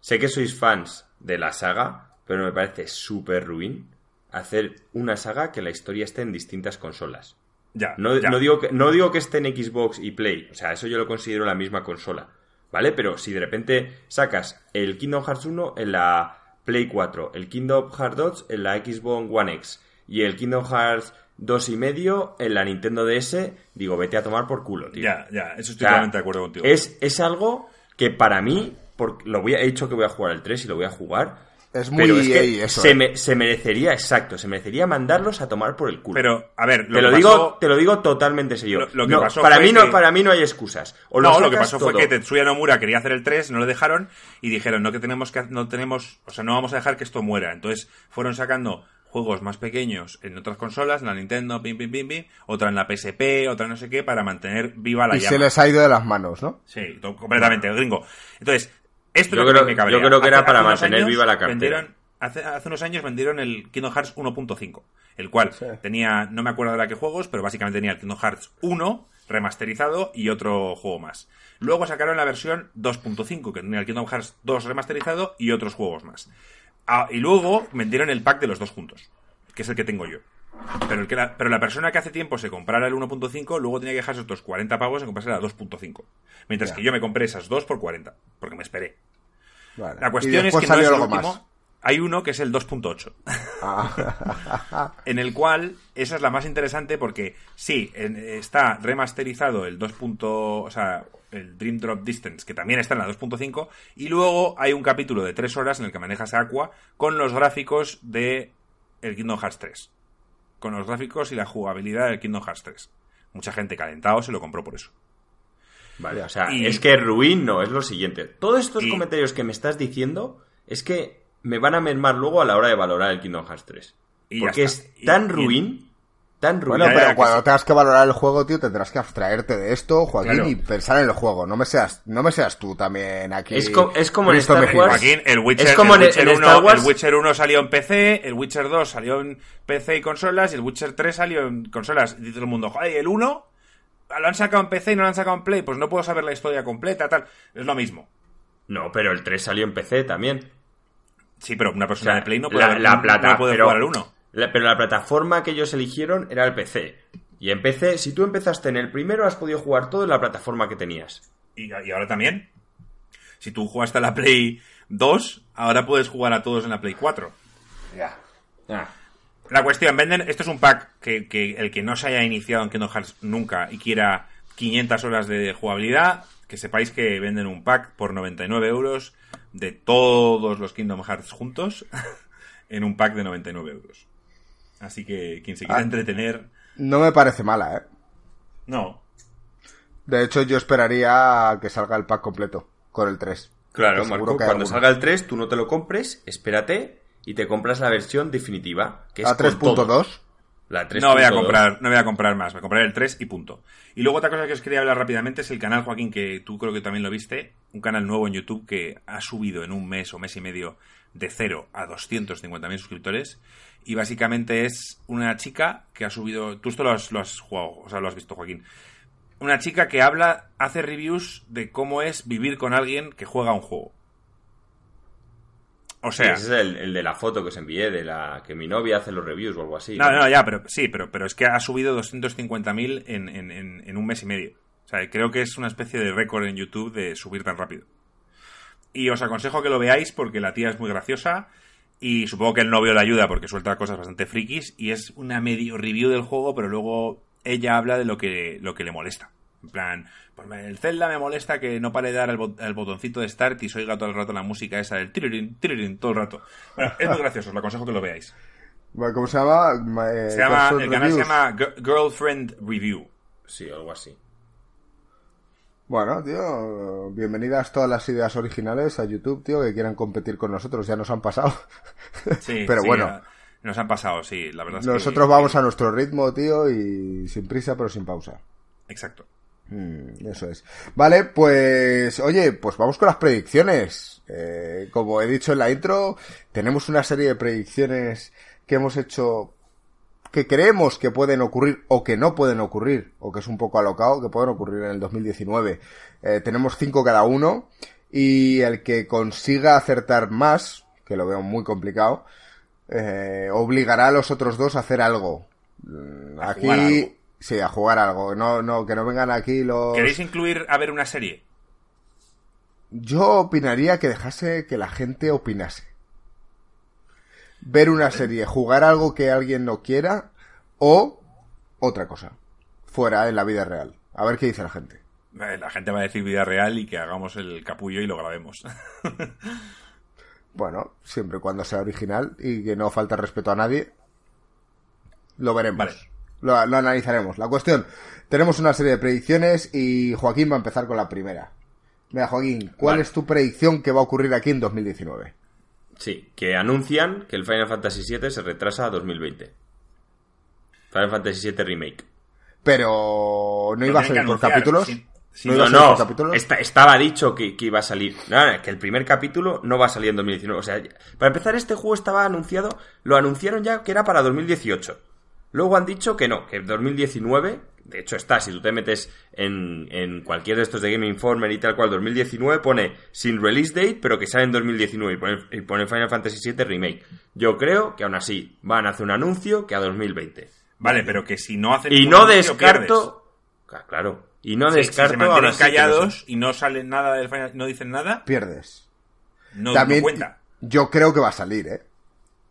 Sé que sois fans de la saga, pero me parece súper ruin hacer una saga que la historia esté en distintas consolas. Ya, No, ya. no digo que, no digo que esté en Xbox y Play, o sea, eso yo lo considero la misma consola, ¿vale? Pero si de repente sacas el Kingdom Hearts 1 en la Play 4, el Kingdom Hearts 2 en la Xbox One X y el Kingdom Hearts 2 y medio en la Nintendo DS, digo, vete a tomar por culo, tío. Ya, ya, eso O estoy sea, totalmente de acuerdo contigo. Es, es algo que para mí, porque lo voy a, he dicho que voy a jugar el 3 y lo voy a jugar. Es muy pero es que EA eso, se, eh. me- se merecería, exacto, se merecería mandarlos a tomar por el culo. Pero, a ver, lo te, lo que digo, pasó- te lo digo totalmente serio. Lo- lo que No, pasó para, fue mí no, que- para mí no hay excusas. O no, lo que pasó todo. fue que Tetsuya Nomura quería hacer el 3, no lo dejaron y dijeron, no que tenemos que no tenemos, o sea, no vamos a dejar que esto muera. Entonces, fueron sacando juegos más pequeños en otras consolas, en la Nintendo, pim pim pim pim, otra en la PSP, otra no sé qué para mantener viva la Y llama. se les ha ido de las manos, ¿no? Sí, completamente, gringo. Entonces, esto Yo es lo que creo- me cabrea. yo creo que era Hace- para hace mantener años viva la cartera. vendieron- hace, hace unos años vendieron el Kingdom Hearts 1.5, el cual Sí. tenía, no me acuerdo de la qué juegos, pero básicamente tenía el Kingdom Hearts 1 remasterizado y otro juego más. Luego sacaron la versión 2.5, que tenía el Kingdom Hearts 2 remasterizado y otros juegos más. Ah, y luego vendieron el pack de los dos juntos, que es el que tengo yo. Pero, el que la, pero la persona que hace tiempo se comprara el 1.5, luego tenía que dejarse otros 40 pavos en comprarse la 2.5. Mientras Ya. que yo me compré esas dos por 40, porque me esperé. Vale. La cuestión es que no es el último. más. Hay uno que es el 2.8. Ah. en el cual esa es la más interesante porque sí, en- está remasterizado el 2. o sea, el Dream Drop Distance, que también está en la 2.5, y luego hay un capítulo de 3 horas en el que manejas a Aqua con los gráficos de el Kingdom Hearts 3. Con los gráficos y la jugabilidad del Kingdom Hearts 3. Mucha gente calentado se lo compró por eso. Vale, o sea, Y- es que ruin no, es lo siguiente. Todos estos Y- comentarios que me estás diciendo es que me van a mermar luego a la hora de valorar el Kingdom Hearts 3. Y ya Porque es tan ruin, tan ruin. Bueno, ya, pero cuando tengas que valorar el juego, tío, tendrás que abstraerte de esto, Joaquín, Claro. y pensar en el juego. No me seas, no me seas tú también aquí. Es co- es como en Star. Wars. Joaquín, el Witcher, Es como el en- Witcher en 1, Star Wars- el Witcher 1 salió en PC, el Witcher 2 salió en PC y consolas, y el Witcher 3 salió en consolas. Y dice todo el mundo, joder, ¿y el 1 lo han sacado en PC y no lo han sacado en Play, pues no puedo saber la historia completa, tal. Es lo mismo. No, pero el 3 salió en PC también. Sí, pero una O persona sea, de Play no puede, la, la no plata, puede pero, jugar al 1. La- pero la plataforma que ellos eligieron era el PC. Y en PC, si tú empezaste en el primero, has podido jugar todo en la plataforma que tenías. Y, y ahora también. Si tú jugaste a la Play 2, ahora puedes jugar a todos en la Play 4. Ya. Ah. La cuestión, venden, esto es un pack que, que el que no se haya iniciado en Kingdom Hearts nunca y quiera 500 horas de jugabilidad, que sepáis que venden un pack por 99 euros de todos los Kingdom Hearts juntos en un pack de 99 euros. Así que quien se quiera Ah. entretener, No me parece mala, ¿eh? no. De hecho, yo esperaría a que salga el pack completo con el 3. Claro, Marco, cuando alguno. salga el 3, tú no te lo compres, espérate y te compras la versión definitiva, que es A con todo. 3.2. La 3.2. No voy a comprar, no voy a comprar más, me compraré el 3 y punto. Y luego otra cosa que os quería hablar rápidamente es el canal Joaquín, que tú creo que también lo viste, un canal nuevo en YouTube que ha subido en un mes o mes y medio de 0 a 250.000 suscriptores. Y básicamente es una chica que ha subido, tú esto lo has, lo has jugado, o sea, lo has visto Joaquín. Una chica que habla, hace reviews de cómo es vivir con alguien que juega un juego. O Sí, sea, ese es el, el de la foto que os envié, de la que mi novia hace los reviews o algo así. No, no, ya, pero sí, pero, pero es que ha subido 250.000 en, en, en, en un mes y medio. O sea, creo que es una especie de récord en YouTube de subir tan rápido. Y os aconsejo que lo veáis porque la tía es muy graciosa y supongo que el novio le ayuda porque suelta cosas bastante frikis y es una medio review del juego, pero luego ella habla de lo que, lo que le molesta. En plan, pues el Zelda me molesta que no pare de dar el, bot- el botoncito de start y se oiga todo el rato la música esa del tirirín, tirirín, todo el rato. Bueno, es muy gracioso, os lo aconsejo que lo veáis. ¿Cómo se llama? Ma- eh, Se llama, el canal se llama Gi- Girlfriend Review. Sí, algo así. Bueno, tío, bienvenidas todas las ideas originales a YouTube, tío, que quieran competir con nosotros. Ya nos han pasado. Sí, Pero sí, bueno. Nos han pasado, sí, la verdad es que- Nosotros vamos a nuestro ritmo, tío, y sin prisa, pero sin pausa. Exacto. Mm, eso es. Vale, pues, oye, pues vamos con las predicciones. Eh, como he dicho en la intro, tenemos una serie de predicciones que hemos hecho que creemos que pueden ocurrir o que no pueden ocurrir, o que es un poco alocado, que pueden ocurrir en el 2019. Eh, tenemos cinco cada uno y el que consiga acertar más, que lo veo muy complicado, eh, obligará a los otros dos a hacer algo. Mm, Aquí. Sí, a jugar algo. No, no, que no vengan aquí los. ¿Queréis incluir a ver una serie? Yo opinaría que dejase que la gente opinase. Ver una serie, jugar algo que alguien no quiera o otra cosa. Fuera en la vida real. A ver qué dice la gente. La gente va a decir vida real y que hagamos el capullo y lo grabemos. Bueno, siempre y cuando sea original y que no falte respeto a nadie. Lo veremos. Vale. Lo, lo analizaremos. La cuestión, tenemos una serie de predicciones y Joaquín va a empezar con la primera. Mira, Joaquín, ¿cuál Vale. es tu predicción que va a ocurrir aquí en 2019? Sí, que anuncian que el Final Fantasy VII se retrasa a 2020. Final Fantasy VII Remake. Pero no iba a salir por capítulos. sí, sí. no iba No, a salir no, por capítulos. esta- estaba dicho que, que iba a salir. Nada, que el primer capítulo no va a salir en 2019. O sea, para empezar, este juego estaba anunciado, lo anunciaron ya que era para 2018. Luego han dicho que no, que 2019, de hecho está, si tú te metes en, en cualquier de estos de Game Informer y tal cual, 2019 pone sin release date, pero que sale en 2019 y pone, y pone Final Fantasy VII Remake. Yo creo que aún así van a hacer un anuncio que a 2020. Vale, pero que si no hacen Y no anuncio, descarto. Ah, Claro. Y no Sí, si descarto. se mantienen sí no callados y no salen nada del final, no dicen nada, Pierdes. no, no También cuenta. yo creo que va a salir, ¿eh?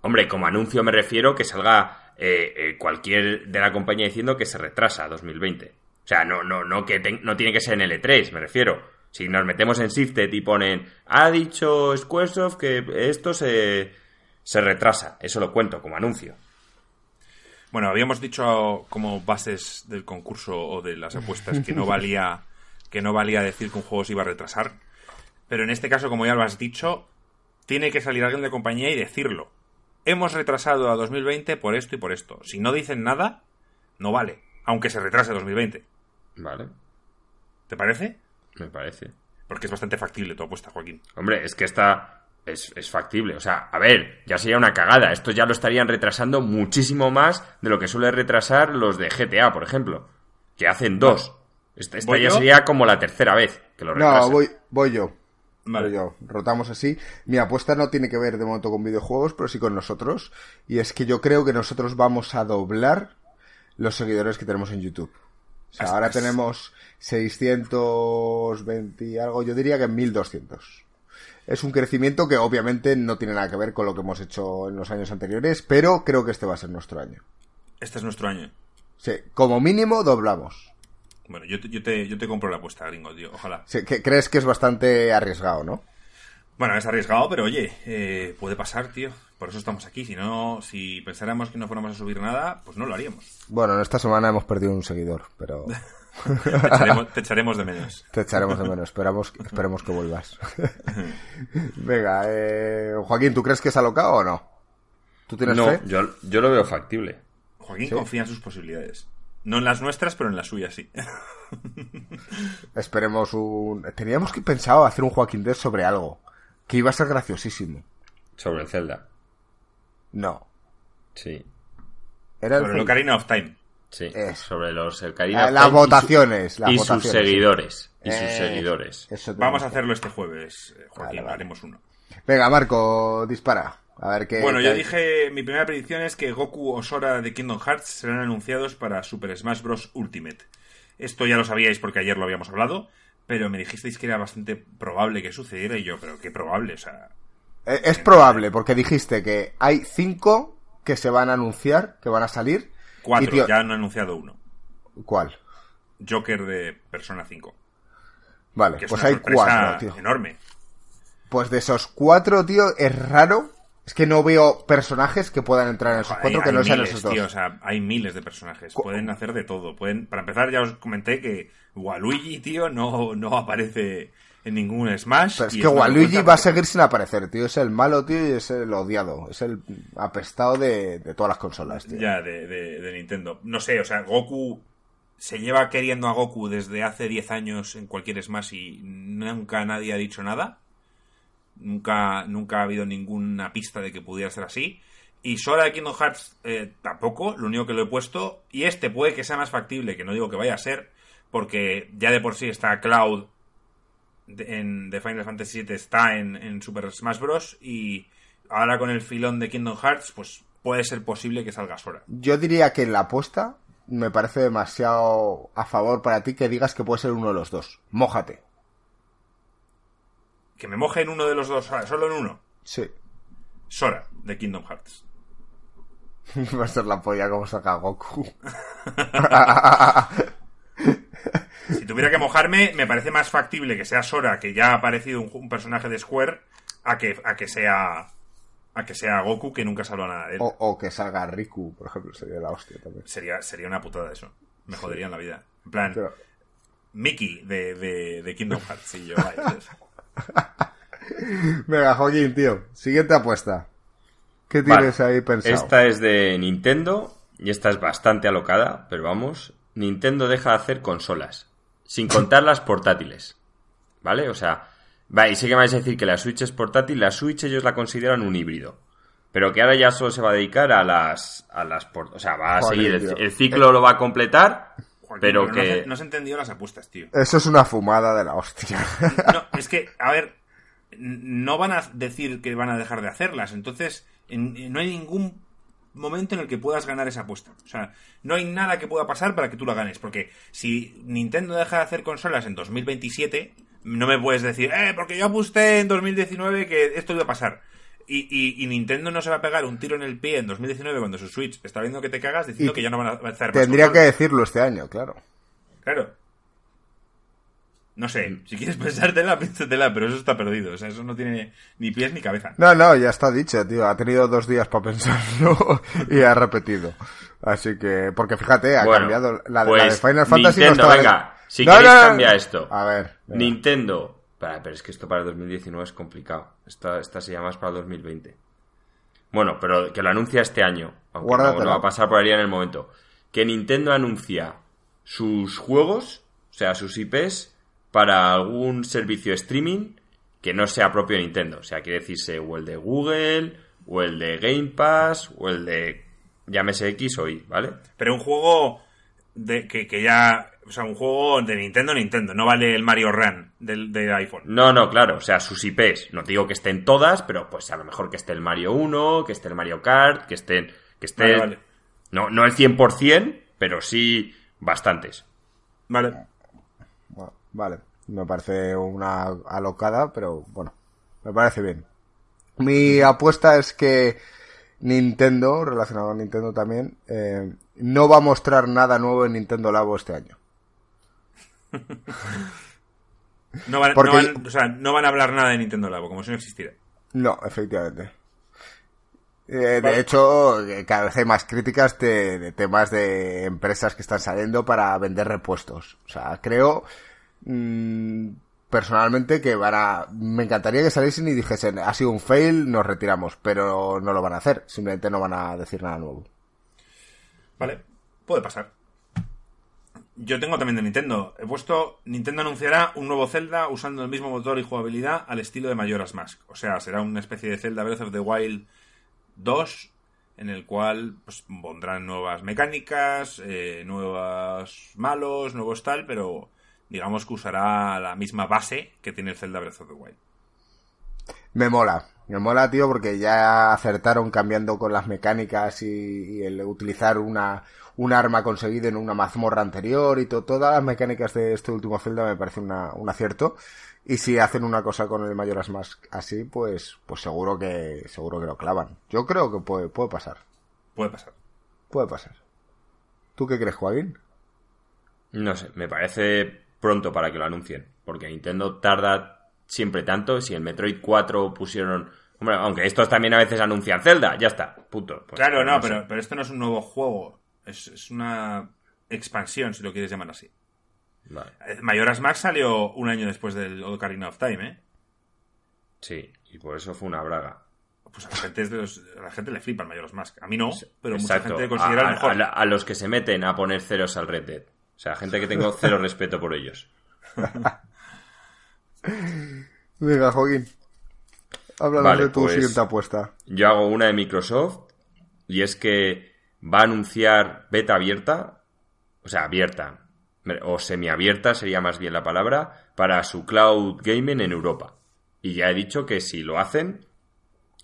Hombre, como anuncio me refiero que salga eh, eh, cualquier de la compañía diciendo que se retrasa a 2020. O sea, no, no, no que no tiene que ser en L3, me refiero. Si nos metemos en Shifted y ponen, ha dicho Squaresoft que esto se, se retrasa. Eso lo cuento como anuncio. Bueno, habíamos dicho como bases del concurso o de las apuestas que no valía que no valía decir que un juego se iba a retrasar. Pero en este caso, como ya lo has dicho, tiene que salir alguien de compañía y decirlo. Hemos retrasado a 2020 por esto y por esto. Si no dicen nada, no vale, aunque se retrase a 2020. Vale, ¿Te parece? me parece. Porque es bastante factible tu apuesta, Joaquín. Hombre, es que esta es, es factible. O sea, a ver, ya sería una cagada. Esto ya lo estarían retrasando muchísimo más de lo que suele retrasar los de GTA, por ejemplo. Que hacen dos. Esta, esta ¿Voy ya yo? sería como la tercera vez que lo retrasan. No, voy, voy yo. Vale. Voy yo. Rotamos así. Mi apuesta no tiene que ver de momento con videojuegos, pero sí con nosotros. Y es que yo creo que nosotros vamos a doblar los seguidores que tenemos en YouTube. O sea, ahora tenemos 620 y algo, yo diría que 1200. Es un crecimiento que obviamente no tiene nada que ver con lo que hemos hecho en los años anteriores, pero creo que este va a ser nuestro año. Este es nuestro año. Sí, como mínimo doblamos. Bueno, yo te, yo te, yo te compro la apuesta, gringo, tío. Ojalá. Sí, que crees que es bastante arriesgado, ¿no? Bueno, es arriesgado, pero oye, eh, puede pasar, tío. Por eso estamos aquí. Si no, si pensáramos que no fuéramos a subir nada, pues no lo haríamos. Bueno, en esta semana hemos perdido un seguidor, pero Te echaremos, te echaremos de menos. te echaremos de menos. Esperamos, esperemos que vuelvas. Venga, eh, Joaquín, ¿tú crees que es alocado o no? ¿Tú tienes No, fe? yo, yo lo veo factible. Joaquín ¿Sí? confía en sus posibilidades. No en las nuestras, pero en las suyas, sí. Esperemos un... Teníamos que pensado hacer un Joaquín Dead sobre algo. Que iba a ser graciosísimo. Sobre el Zelda. No. Sí. Era el... Sobre el Ocarina of Time. Sí. Es. Sobre los el Ocarina Eh, of las Time y su- votaciones, las y votaciones, sus sí. seguidores. Y sus Eh, seguidores. Vamos a hacerlo este jueves, eh, Joaquín. Vale, vale. Haremos uno. Venga, Marco, dispara. A ver qué... Bueno, qué yo hay. dije, mi primera predicción es que Goku o Sora de Kingdom Hearts serán anunciados para Super Smash Bros. Ultimate. Esto ya lo sabíais porque ayer lo habíamos hablado, pero me dijisteis que era bastante probable que sucediera y yo, pero qué probable, o sea... Eh, Es probable, porque dijiste que hay cinco que se van a anunciar, que van a salir. Cuatro, tío, ya han anunciado uno. ¿Cuál? Joker de Persona 5. Vale, Que pues hay cuatro, tío. enorme. Pues de esos cuatro, tío, es raro. Es que no veo personajes que puedan entrar en esos cuatro hay- que no sean miles, esos dos. tío, o sea, hay miles de personajes. Pueden hacer de todo. Pueden, para empezar, ya os comenté que Waluigi, tío, no, no aparece en ningún Smash. Pero es que Waluigi va a seguir sin aparecer, tío. Es el malo, tío, y es el odiado. Es el apestado de, de todas las consolas, tío. Ya, de, de- de Nintendo. No sé, o sea, Goku se lleva queriendo a Goku desde hace 10 años en cualquier Smash y nunca nadie ha dicho nada. Nunca, nunca ha habido ninguna pista de que pudiera ser así. Y Sora de Kingdom Hearts eh, tampoco, lo único que lo he puesto. Y este puede que sea más factible, que no digo que vaya a ser, porque ya de por sí está Cloud en, de Final Fantasy VII, está en, en Super Smash Bros. Y ahora con el filón de Kingdom Hearts, pues puede ser posible que salga Sora. Yo diría que en la apuesta me parece demasiado a favor para ti que digas que puede ser uno de los dos. Mójate. Que me moje en uno de los dos, solo en uno. Sí. Sora, de Kingdom Hearts. Va a ser la polla como saca Goku. Si tuviera que mojarme, me parece más factible que sea Sora, que ya ha aparecido un, un personaje de Square, a que, a que sea a que sea Goku, que nunca habló nada de él. o, o que salga Riku, por ejemplo, sería la hostia también. Sería, sería una putada eso. Me joderían la vida. En plan, Pero- Mickey de, de, de Kingdom Hearts y yo, entonces, Venga, Joaquín, tío. Siguiente apuesta. ¿Qué Vale. tienes ahí pensado? Esta es de Nintendo y esta es bastante alocada, pero vamos, Nintendo deja de hacer consolas, sin contar las portátiles. ¿Vale? O sea, va, y sé que me vais a decir que la Switch es portátil, la Switch ellos la consideran un híbrido. Pero que ahora ya solo se va a dedicar a las a las o sea, va a Joder, seguir el, el ciclo lo va a completar, Joaquín, pero no, que se, no se entendido las apuestas, tío. Eso es una fumada de la hostia. No, es que, a ver, no van a decir que van a dejar de hacerlas. Entonces, en- no hay ningún momento en el que puedas ganar esa apuesta. O sea, no hay nada que pueda pasar para que tú la ganes. Porque si Nintendo deja de hacer consolas en 2027, no me puedes decir, eh, porque yo aposté en 2019 que esto iba a pasar. Y, y, Nintendo no se va a pegar un tiro en el pie en 2019 cuando su Switch está viendo que te cagas diciendo que ya no van a hacer Tendría que decirlo este año, claro. Claro. No sé, si quieres pensártela, piénsatela, pero eso está perdido. O sea, eso no tiene ni pies ni cabeza. No, no, ya está dicho, tío. Ha tenido dos días para pensarlo y ha repetido. Así que, porque fíjate, ha cambiado la, de pues Final Fantasy. Nintendo, venga, si queréis cambia esto. A ver. Nintendo. Pero, es que esto para el 2019 es complicado. Esta, esta se llama más para el 2020. Bueno, pero que lo anuncia este año. Aunque no, va a pasar por ahí en el momento. Que Nintendo anuncia sus juegos, o sea, sus IPs, para algún servicio streaming que no sea propio de Nintendo. O sea, quiere decirse o el de Google, o el de Game Pass, o el de llámese X o Y, ¿vale? Pero un juego de que, ya. O sea, un juego de Nintendo, Nintendo. No vale el Mario Run del, iPhone. No, no, claro. O sea, sus IPs. No digo que estén todas, pero pues a lo mejor que esté el Mario 1, que esté el Mario Kart, que estén. Que estén No, no el 100%, pero sí bastantes. Vale. Vale, me parece una alocada, pero bueno, me parece bien. Mi apuesta es que Nintendo, relacionado con Nintendo también, eh, no va a mostrar nada nuevo en Nintendo Labo este año. no, van, o sea, no van a hablar nada de Nintendo Labo, como si no existiera. No, efectivamente. Eh, de hecho, eh, cada vez hay más críticas de, de, temas de empresas que están saliendo para vender repuestos. O sea, creo Mm, personalmente que van a... Me encantaría que saliesen y dijesen, ha sido un fail, nos retiramos, pero no lo van a hacer, simplemente no van a decir nada nuevo. Vale, puede pasar. Yo tengo también de Nintendo. He puesto, Nintendo anunciará un nuevo Zelda usando el mismo motor y jugabilidad al estilo de Majora's Mask. O sea, será una especie de Zelda Breath of the Wild 2 en el cual pues, pondrán nuevas mecánicas, eh, nuevos malos, nuevos tal, pero digamos que usará la misma base que tiene el Zelda Breath of the Wild. Me mola, me mola, tío, porque ya acertaron cambiando con las mecánicas y, el utilizar una, un arma conseguida en una mazmorra anterior y todas las mecánicas de este último Zelda me parece un acierto. Y si hacen una cosa con el Majora's Mask así, pues, pues seguro que, seguro que lo clavan. Yo creo que puede, puede pasar. Puede pasar. Puede pasar. ¿Tú qué crees, Joaquín? No sé, me parece pronto para que lo anuncien. Porque Nintendo tarda siempre tanto. Si en Metroid 4 pusieron. Hombre, aunque estos también a veces anuncian Zelda, ya está, punto. Pues, claro, no, pero, pero, esto no es un nuevo juego. Es, una expansión, si lo quieres llamar así. Vale. Eh, Mayoras Max salió un año después del Ocarina of Time, ¿eh? Sí, y por eso fue una braga. Pues a la gente, la gente le flipa el Majora's Mask. A mí no, pero mucha gente considera a, mejor. a, los que se meten a poner ceros al Red Dead. O sea, gente que tengo cero respeto por ellos. Venga, Joaquín. Háblanos de tu pues, siguiente apuesta. Yo hago una de Microsoft y es que va a anunciar beta abierta, o sea, abierta, o semiabierta sería más bien la palabra, para su cloud gaming en Europa. Y ya he dicho que si lo hacen,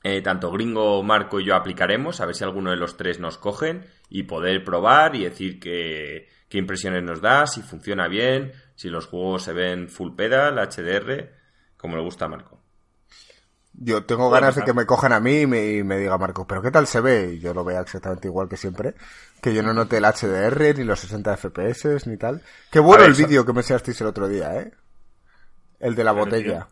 eh, tanto Gringo, Marco y yo aplicaremos, a ver si alguno de los tres nos cogen y poder probar y decir que, qué impresiones nos da, si funciona bien, si los juegos se ven full pedal, HDR, como le gusta a Marco. Yo tengo ganas de que me cojan a mí y me, diga Marco, pero ¿qué tal se ve? Y yo lo vea exactamente igual que siempre. Que yo no note el HDR, ni los 60 FPS, ni tal. Qué bueno el vídeo que me enseñasteis el otro día, ¿eh? El de la botella.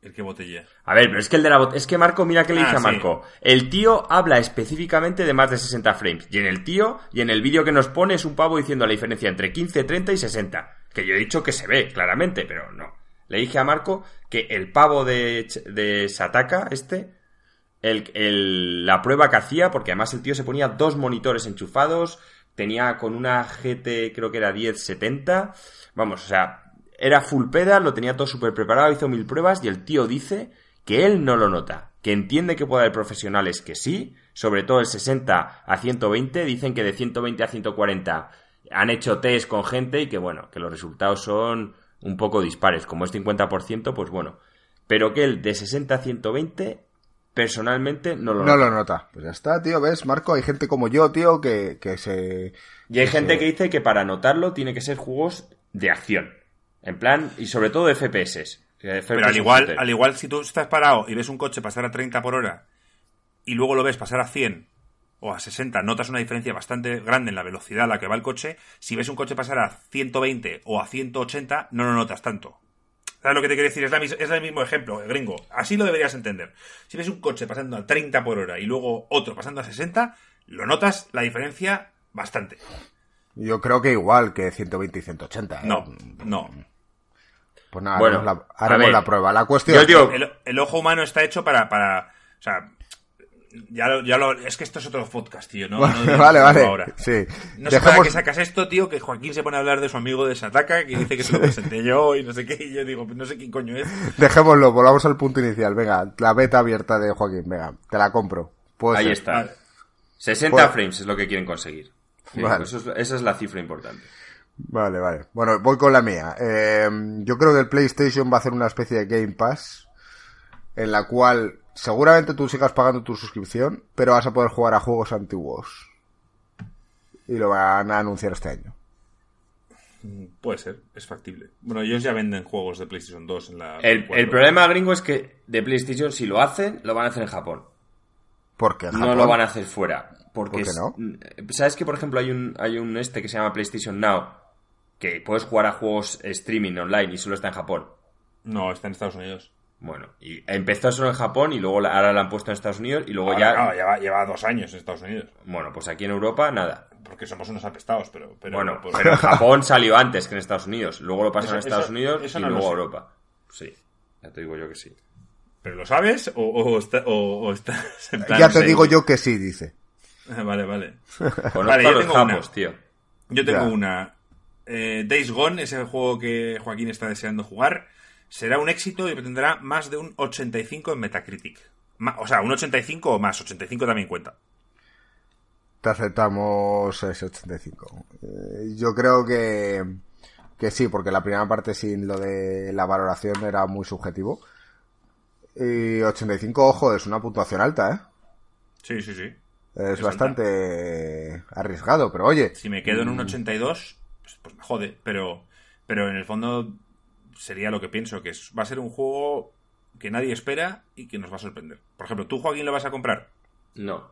¿El que botella? A ver, pero es que el de la botella... Es que Marco, mira que le dice ah, a Marco. El tío habla específicamente de más de 60 frames. Y en el tío, y en el vídeo que nos pone es un pavo diciendo la diferencia entre 15, 30 y 60. Que yo he dicho que se ve, claramente, pero no. Le dije a Marco que el pavo de, de Sataka, este, el, la prueba que hacía, porque además el tío se ponía dos monitores enchufados, tenía con una GT, creo que era 1070. Vamos, o sea, era full pedal, lo tenía todo súper preparado, hizo mil pruebas y el tío dice que él no lo nota, que entiende que puede haber profesionales que sí, sobre todo el 60 a 120, dicen que de 120 a 140 han hecho test con gente y que bueno, que los resultados son un poco dispares, como es 50%, pues bueno, pero que él de 60 a 120 personalmente no lo No noto. lo nota. Pues ya está, tío, ¿ves, Marco? Hay gente como yo, tío, que, que se... Y hay que gente se- que dice que para notarlo tiene que ser juegos de acción. En plan, y sobre todo de FPS. eh, Pero FPS al igual, al igual si tú estás parado y ves un coche pasar a 30 por hora y luego lo ves pasar a 100 o a 60, notas una diferencia bastante grande en la velocidad a la que va el coche. Si ves un coche pasar a 120 o a 180, no lo notas tanto. ¿Sabes lo que te quiero decir? Es, la es el mismo ejemplo, eh, gringo. Así lo deberías entender. Si ves un coche pasando a 30 por hora y luego otro pasando a 60, lo notas la diferencia bastante. Yo creo que igual que 120 y 180. ¿eh? No, no. Pues nada, Bueno, haremos, la, haremos prueba. La cuestión... Yo digo, el, el ojo humano está hecho para, para o sea, ya lo, ya lo, es que esto es otro podcast, tío, ¿no? No debemos vale, vale. ahora. Sí. No sé para Dejemos- qué sacas esto, tío, que Joaquín se pone a hablar de su amigo de Sataka, que dice que se lo presenté yo y no sé qué, y yo digo, no sé quién coño es. Dejémoslo, volvamos al punto inicial. Venga, la beta abierta de Joaquín. Venga, te la compro. Ahí ser. está. Vale. 60 Bueno. frames es lo que quieren conseguir. Sí, Vale. eso es- esa es la cifra importante. Vale, vale. Bueno, voy con la mía. Eh, yo creo que el PlayStation va a hacer una especie de Game Pass en la cual seguramente tú sigas pagando tu suscripción, pero vas a poder jugar a juegos antiguos. Y lo van a anunciar este año. Puede ser, es factible. Bueno, ellos ya venden juegos de PlayStation 2 en la... El, 4. el problema gringo es que de PlayStation, si lo hacen, lo van a hacer en Japón. Porque en No Japón- lo van a hacer fuera. Porque ¿Por qué es- no? ¿Sabes que, por ejemplo, hay un, hay un este que se llama PlayStation Now? Que puedes jugar a juegos streaming online y solo está en Japón. No, está en Estados Unidos. Bueno, y empezó solo en Japón y luego la- ahora la han puesto en Estados Unidos y luego Ahora, ya... claro, lleva, lleva dos años en Estados Unidos. Bueno, pues aquí en Europa nada. Porque somos unos apestados, pero... pero bueno, pues- pero Japón salió antes que en Estados Unidos. Luego lo pasan Eso- a Estados eso- Unidos eso y no luego a. Europa. Sí, ya te digo yo que sí. ¿Pero lo sabes o, o, está- o- o estás en plan... Ya te digo yo que sí, dice. Vale, vale. Conozco Vale, a yo los tengo una. japos, tío. Yo tengo Ya. una. Eh, Days Gone es el juego que Joaquín está deseando jugar. Será un éxito y tendrá más de un 85 en Metacritic. O sea, un 85 o más. 85 también cuenta. Te aceptamos ese 85. Eh, yo creo que, que sí, porque la primera parte sin lo de la valoración era muy subjetivo. Y 85, ojo, es una puntuación alta, ¿eh? Sí, sí, sí. Es Es bastante arriesgado, pero oye, Si me quedo en un Mm. 82, pues, pues me jode. Pero, pero en el fondo sería lo que pienso, que es- va a ser un juego que nadie espera y que nos va a sorprender. Por ejemplo, ¿tú, Joaquín, lo vas a comprar? No,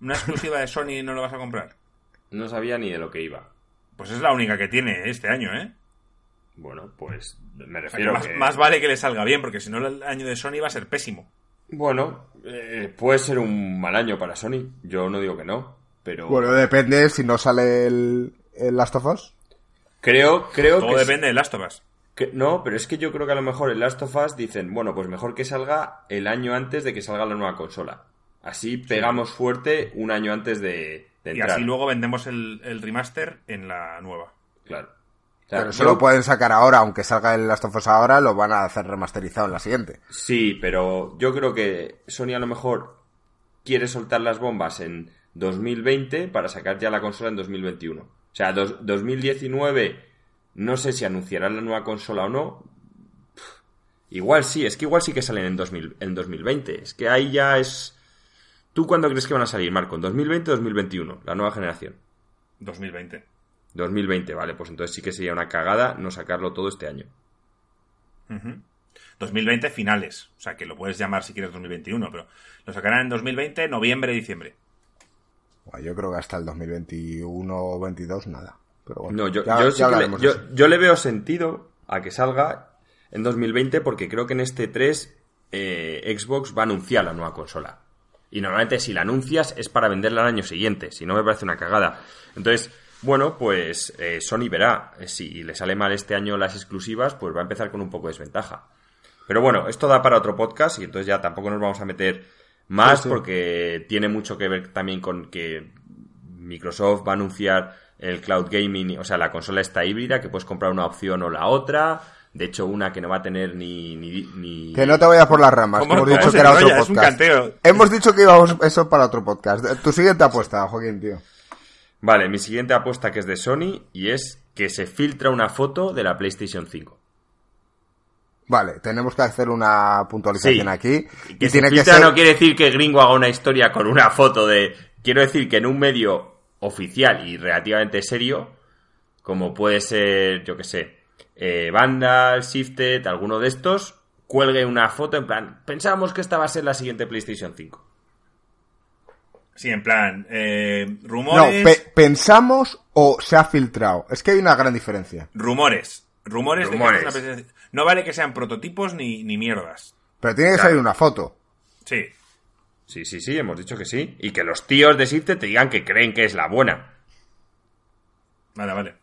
¿Una exclusiva de Sony no lo vas a comprar? no sabía ni de lo que iba. Pues es la única que tiene este año, ¿eh? Bueno, pues me O sea, que refiero más, que... más vale que le salga bien, porque si no el año de Sony va a ser pésimo. Bueno, eh, puede ser un mal año para Sony. Yo no digo que no, pero bueno, depende si no sale el, el Last of Us. creo, creo Todo que, depende de Last of Us. Que- no, pero es que yo creo que a lo mejor el Last of Us dicen, bueno, pues mejor que salga el año antes de que salga la nueva consola. Así pegamos fuerte un año antes de, de Y entrar. así luego vendemos el, el remaster en la nueva. Claro. O sea, Pero eso yo- lo pueden sacar ahora, aunque salga el Last of Us ahora, lo van a hacer remasterizado en la siguiente. Sí, pero yo creo que Sony a lo mejor quiere soltar las bombas en 2020 para sacar ya la consola en 2021. O sea, dos- 2019 no sé si anunciarán la nueva consola o no. Pff, Igual sí, es que igual sí que salen en, 2000 en 2020. Es que ahí ya es... ¿Tú cuándo crees que van a salir, Marco? ¿En 2020 o 2021? La nueva generación. 2020. 2020, vale, pues entonces sí que sería una cagada no sacarlo todo este año. Ujú. 2020 finales. O sea, que lo puedes llamar si quieres 2021, pero lo sacarán en 2020, noviembre, diciembre. Yo creo que hasta el 2021 o 22 nada. Pero bueno, No, yo, ya- yo ya sí que le, yo, le veo sentido a que salga en 2020 porque creo que en este 3 eh, Xbox va a anunciar la nueva consola. Y normalmente si la anuncias es para venderla al año siguiente, si no me parece una cagada. Entonces, bueno, pues eh, Sony verá. Eh, Si le sale mal este año las exclusivas, pues va a empezar con un poco de desventaja. Pero bueno, esto da para otro podcast y entonces ya tampoco nos vamos a meter más Sí, sí. porque tiene mucho que ver también con que Microsoft va a anunciar el cloud gaming, o sea, la consola está híbrida, que puedes comprar una opción o la otra. De hecho, una que no va a tener ni... ni, ni- Que no te vayas por las ramas, que ¿Cómo- hemos dicho que era otro enrolla? Es un podcast. canteo. Hemos dicho que íbamos eso para otro podcast. Tu siguiente apuesta, Joaquín, tío. Vale, mi siguiente apuesta que es de Sony y es que se filtra una foto de la PlayStation 5. Vale, tenemos que hacer una puntualización Sí. aquí. Que y se tiene que ser. no quiere decir que Gringo haga una historia con una foto de... Quiero decir que en un medio oficial y relativamente serio, como puede ser, yo que sé, eh, Vandal, Shifted, alguno de estos, cuelgue una foto en plan, pensábamos que esta va a ser la siguiente PlayStation 5. Sí, en plan, eh, No, rumores. pe- pensamos o se ha filtrado. Es que hay una gran diferencia. Rumores. Rumores, de que una PlayStation- No vale que sean prototipos ni, ni mierdas. Pero tiene que Claro. salir una foto. Sí. Sí, sí, sí, hemos dicho que sí. Y que los tíos de Shifted te digan que creen que es la buena. Vale, vale.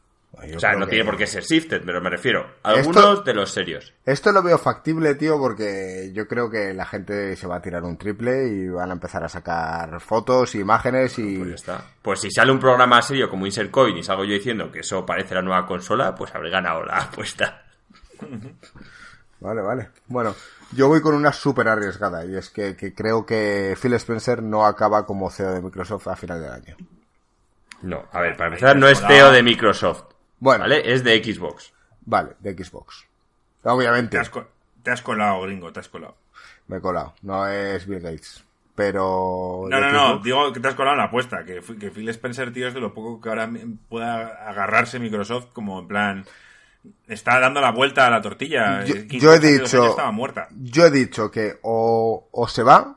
Yo o sea, no que- tiene por qué ser Shifted, pero me refiero a algunos de los serios. Esto lo veo factible, tío, porque yo creo que la gente se va a tirar un triple y van a empezar a sacar fotos, imágenes y... Pues ya está. Pues si sale un programa serio como Insert Coin y salgo yo diciendo que eso parece la nueva consola, pues habré ganado la apuesta. Vale, vale. Bueno, yo voy con una súper arriesgada y es que, que creo que Phil Spencer no acaba como CEO de Microsoft a final del año. No, a ver, para empezar, no es CEO de Microsoft. Bueno. ¿Vale? Es de Xbox. Vale, de Xbox. Obviamente, Te has, co- te has colado, gringo, te has colado. me he colado. No es Bill Gates. Pero... No, no, no, Xbox- digo que te has colado en la apuesta. Que, que Phil Spencer, tío, es de lo poco que ahora pueda agarrarse Microsoft como en plan. Está dando la vuelta a la tortilla. Yo, he dicho... estaba muerta. Yo he dicho que o, o se va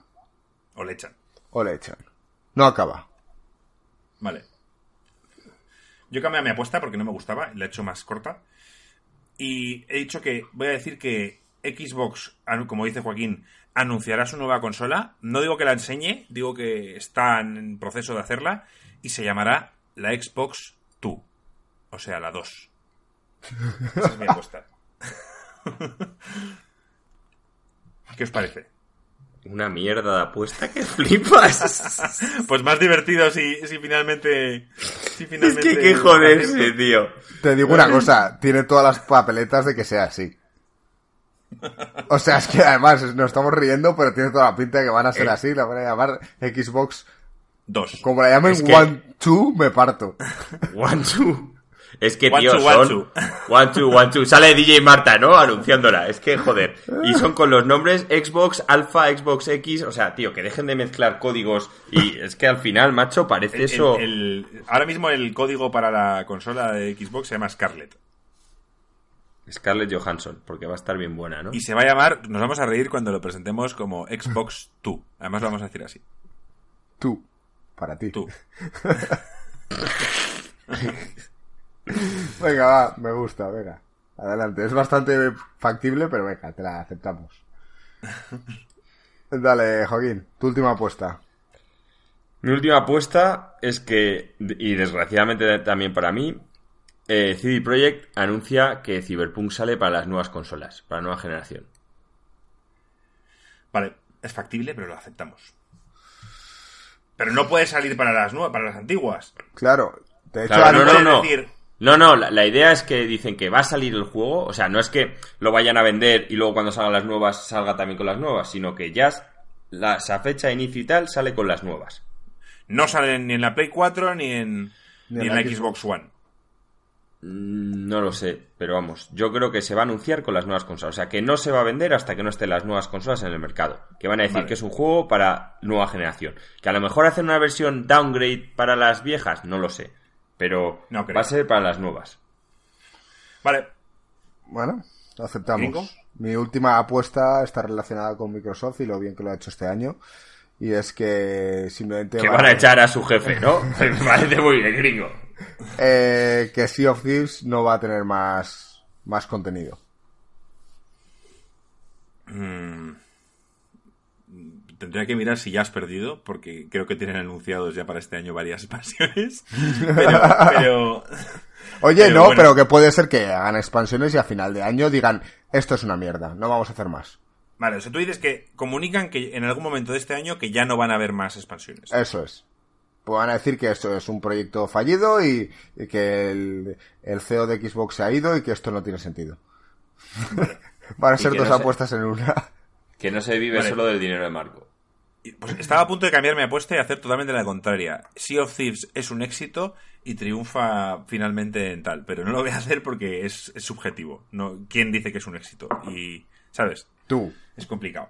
O le echan. o le echan. No acaba. Vale. Yo cambié mi apuesta porque no me gustaba, la he hecho más corta. Y he dicho que voy a decir que Xbox, como dice Joaquín, anunciará su nueva consola. No digo que la enseñe, digo que está en proceso de hacerla. Y se llamará la Xbox 2. O sea, la 2. Esa es mi apuesta. ¿Qué os parece? Una mierda de apuesta que flipas. Pues más divertido si, si finalmente. Si es finalmente que qué joderse, tío. Te digo una cosa, tiene todas las papeletas de que sea así. O sea, es que además nos estamos riendo, pero tiene toda la pinta de que van a ser Eh. así. La van a llamar Xbox. 2. Como la llamen Es que- One, Two, me parto. One, two. Es que, One, tío, two, son... two. One, two, one, two. Sale DJ Marta, ¿no? Anunciándola. Es que, joder. Y son con los nombres Xbox, Alpha, Xbox X. O sea, tío, que dejen de mezclar códigos. Y es que al final, macho, parece El- eso... el- el- ahora mismo el código para la consola de Xbox se llama Scarlet. Scarlett Johansson, porque va a estar bien buena, ¿no? Y se va a llamar, nos vamos a reír cuando lo presentemos como Xbox 2. Además lo vamos a decir así. Tú. Para ti. Tú. Venga, va, me gusta, venga. Adelante. Es bastante factible, pero venga, te la aceptamos. Dale, Joaquín, tu última apuesta. Mi última apuesta es que, y desgraciadamente también para mí, eh, CD Projekt anuncia que Cyberpunk sale para las nuevas consolas, para la nueva generación. Vale, es factible, pero lo aceptamos. Pero no puede salir para las nuevas, para las antiguas. Claro. De hecho, Claro, no, antes- no, no. decir- No, no, la, la idea es que dicen que va a salir el juego, o sea, no es que lo vayan a vender y luego cuando salgan las nuevas salga también con las nuevas, sino que ya la, esa fecha de inicio y tal sale con las nuevas. No salen ni en la Play 4 ni en, ni en la Xbox One. Mm, No lo sé, pero vamos, yo creo que se va a anunciar con las nuevas consolas. O sea, que no se va a vender hasta que no estén las nuevas consolas en el mercado. Que van a decir Vale. que es un juego para nueva generación. Que a lo mejor hacen una versión downgrade para las viejas, no lo sé. Pero No va a ser para las nuevas. Vale, Bueno, lo aceptamos. ¿Gringo? Mi última apuesta está relacionada con Microsoft y lo bien que lo ha hecho este año. Y es que simplemente... Que va- van a echar a su jefe, ¿no? Me parece muy bien, gringo. eh, que Sea of Thieves no va a tener más, más contenido. Mm. Tendría que mirar si ya has perdido, porque creo que tienen anunciados ya para este año varias expansiones. Pero, pero- Oye, Pero no, bueno. pero que puede ser que hagan expansiones y a final de año digan, esto es una mierda, no vamos a hacer más. Vale, o sea, tú dices que comunican que en algún momento de este año que ya no van a haber más expansiones. Eso es. Pues van a decir que esto es un proyecto fallido y, y que el, el CEO de Xbox se ha ido y que esto no tiene sentido. van a ser dos no se- apuestas en una. Que no se vive Vale. solo del dinero de Marco. Pues estaba a punto de cambiar mi apuesta y hacer totalmente la contraria. Sea of Thieves es un éxito y triunfa finalmente en tal, pero no lo voy a hacer porque es, es subjetivo. No, ¿Quién dice que es un éxito? Y ¿sabes? Tú. Es complicado.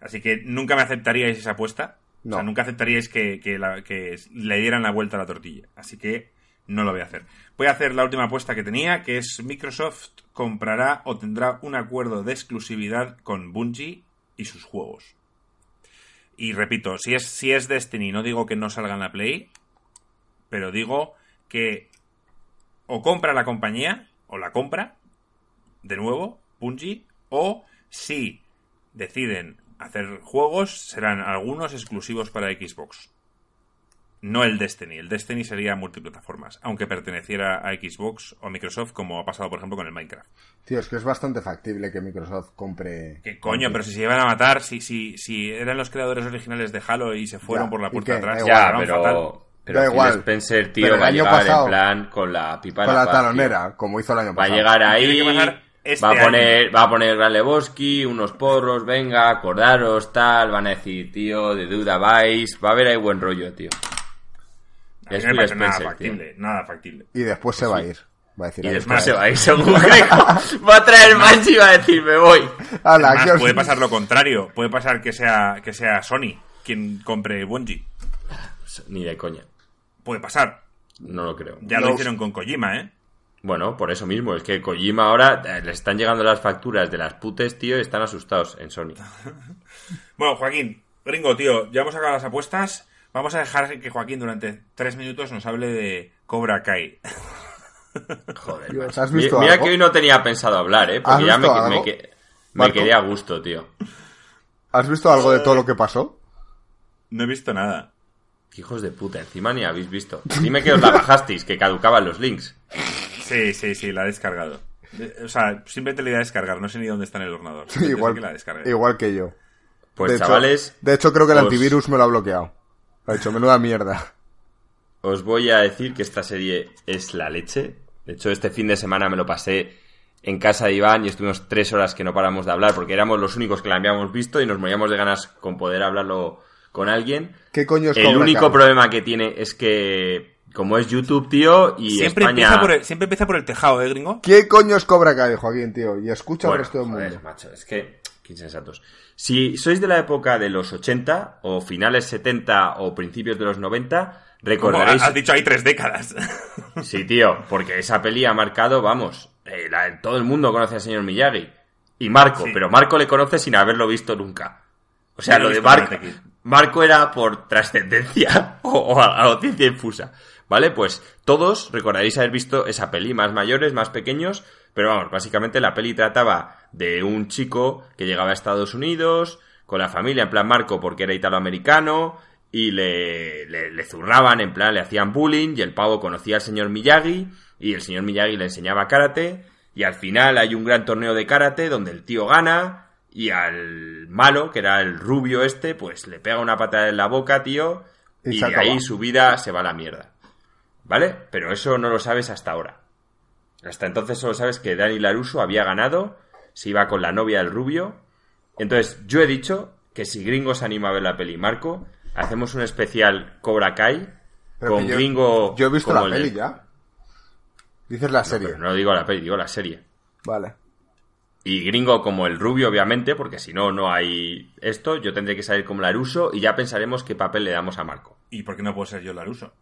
Así que nunca me aceptaríais esa apuesta. O sea, No. nunca aceptaríais que, que la- que le dieran la vuelta a la tortilla. Así que no lo voy a hacer. Voy a hacer la última apuesta que tenía, que es Microsoft comprará o tendrá un acuerdo de exclusividad con Bungie y sus juegos. Y repito, si es, si es Destiny, no digo que no salga en la Play, pero digo que o compra la compañía, o la compra, de nuevo, Bungie, o si deciden hacer juegos, serán algunos exclusivos para Xbox. No el Destiny. El Destiny sería multiplataformas, aunque perteneciera a Xbox o Microsoft, como ha pasado, por ejemplo, con el Minecraft. Tío, es que es bastante factible que Microsoft compre. ¿Qué coño? Pero si se iban a matar, si, si, si eran los creadores originales de Halo y se fueron Ya, por la ¿y puerta de atrás, Ya, fatal. pero, Da igual. Spencer, tío, Pero el va a año llegar pasado- en plan con la pipa Con la paz, tío. talonera, como hizo el año Va a pasado. llegar ahí, que este va a año. poner, va a poner Gran Lebowski, unos porros, venga, acordaros, tal, van a decir, tío, de duda vais, va a haber ahí buen rollo, tío. A mí me parece nada Spencer, tío. factible, nada factible. Y después se va a ir. Va a decir, Y "Ahí después está". se va a ir según Greco. Va a traer Manchi y va a decir, me voy. Ala, Además, que- puede pasar lo contrario. Puede pasar que sea, que sea Sony quien compre Bungie. Ni de coña. Puede pasar. No lo creo. Ya No. lo hicieron con Kojima, ¿eh? Bueno, por eso mismo. Es que Kojima ahora eh, le están llegando las facturas de las putes, tío, y están asustados en Sony. Bueno, Joaquín, gringo, tío, ya hemos sacado las apuestas. Vamos a dejar que Joaquín durante tres minutos nos hable de Cobra Kai. Joder. Dios. ¿has visto Mira algo? que hoy no tenía pensado hablar, ¿eh? ¿Has Porque ya me, que- quedé a gusto, tío. ¿Has visto algo de todo lo que pasó? No he visto nada. Hijos de puta, encima ni habéis visto. Dime que os la bajasteis, que caducaban los links. Sí, sí, sí, la he descargado. De- O sea, simplemente la idea de descargar, no sé ni dónde está en el ordenador. Igual, que la igual que yo. Pues de hecho- chavales, de hecho, creo que el os- antivirus me lo ha bloqueado. Ha dicho, menuda mierda. os voy a decir que esta serie es la leche. De hecho, este fin de semana me lo pasé en casa de Iván y estuvimos tres horas que no paramos de hablar porque éramos los únicos que la habíamos visto y nos moríamos de ganas con poder hablarlo con alguien. ¿Qué coño es El Cobra único Kai? problema que tiene es que, como es YouTube, tío, y Siempre, España... empieza por el, siempre empieza por el tejado, ¿eh, gringo? ¿Qué coño es Cobra Kai, Joaquín, tío? Y escucha al Bueno, resto del joder, mundo. macho, es que... Qué insensatos. Si sois de la época de los 80, o finales 70, o principios de los 90, Como recordaréis... has dicho, hay tres décadas. Sí, tío, porque esa peli ha marcado, vamos, eh, la- todo el mundo conoce al señor Miyagi. Y Marco, Sí. pero Marco le conoce sin haberlo visto nunca. O sea, no lo de Marco. Marco era por trascendencia o, o a- a ciencia infusa. ¿Vale? Pues todos recordaréis haber visto esa peli, más mayores, más pequeños, pero vamos, básicamente la peli trataba de un chico que llegaba a Estados Unidos con la familia, en plan Marco, porque era italoamericano, y le, le, le zurraban, en plan, le hacían bullying, y el pavo conocía al señor Miyagi, y el señor Miyagi le enseñaba karate, y al final hay un gran torneo de karate donde el tío gana, y al malo, que era el rubio este, pues le pega una patada en la boca, tío, Y y, de ahí su vida se va a la mierda. ¿Vale? Pero eso no lo sabes hasta ahora. Hasta entonces solo sabes que Dani Laruso había ganado, se iba con la novia del rubio. Entonces, yo he dicho que si Gringo se anima a ver la peli Marco, hacemos un especial Cobra Kai Pero con yo- Gringo. Yo he visto la de- peli ya. Dices la serie. Pero no digo la peli, digo la serie. Vale. Y gringo como el rubio, obviamente, porque si no, no hay esto. Yo tendré que salir como Laruso y ya pensaremos qué papel le damos a Marco. ¿Y por qué no puedo ser yo Laruso?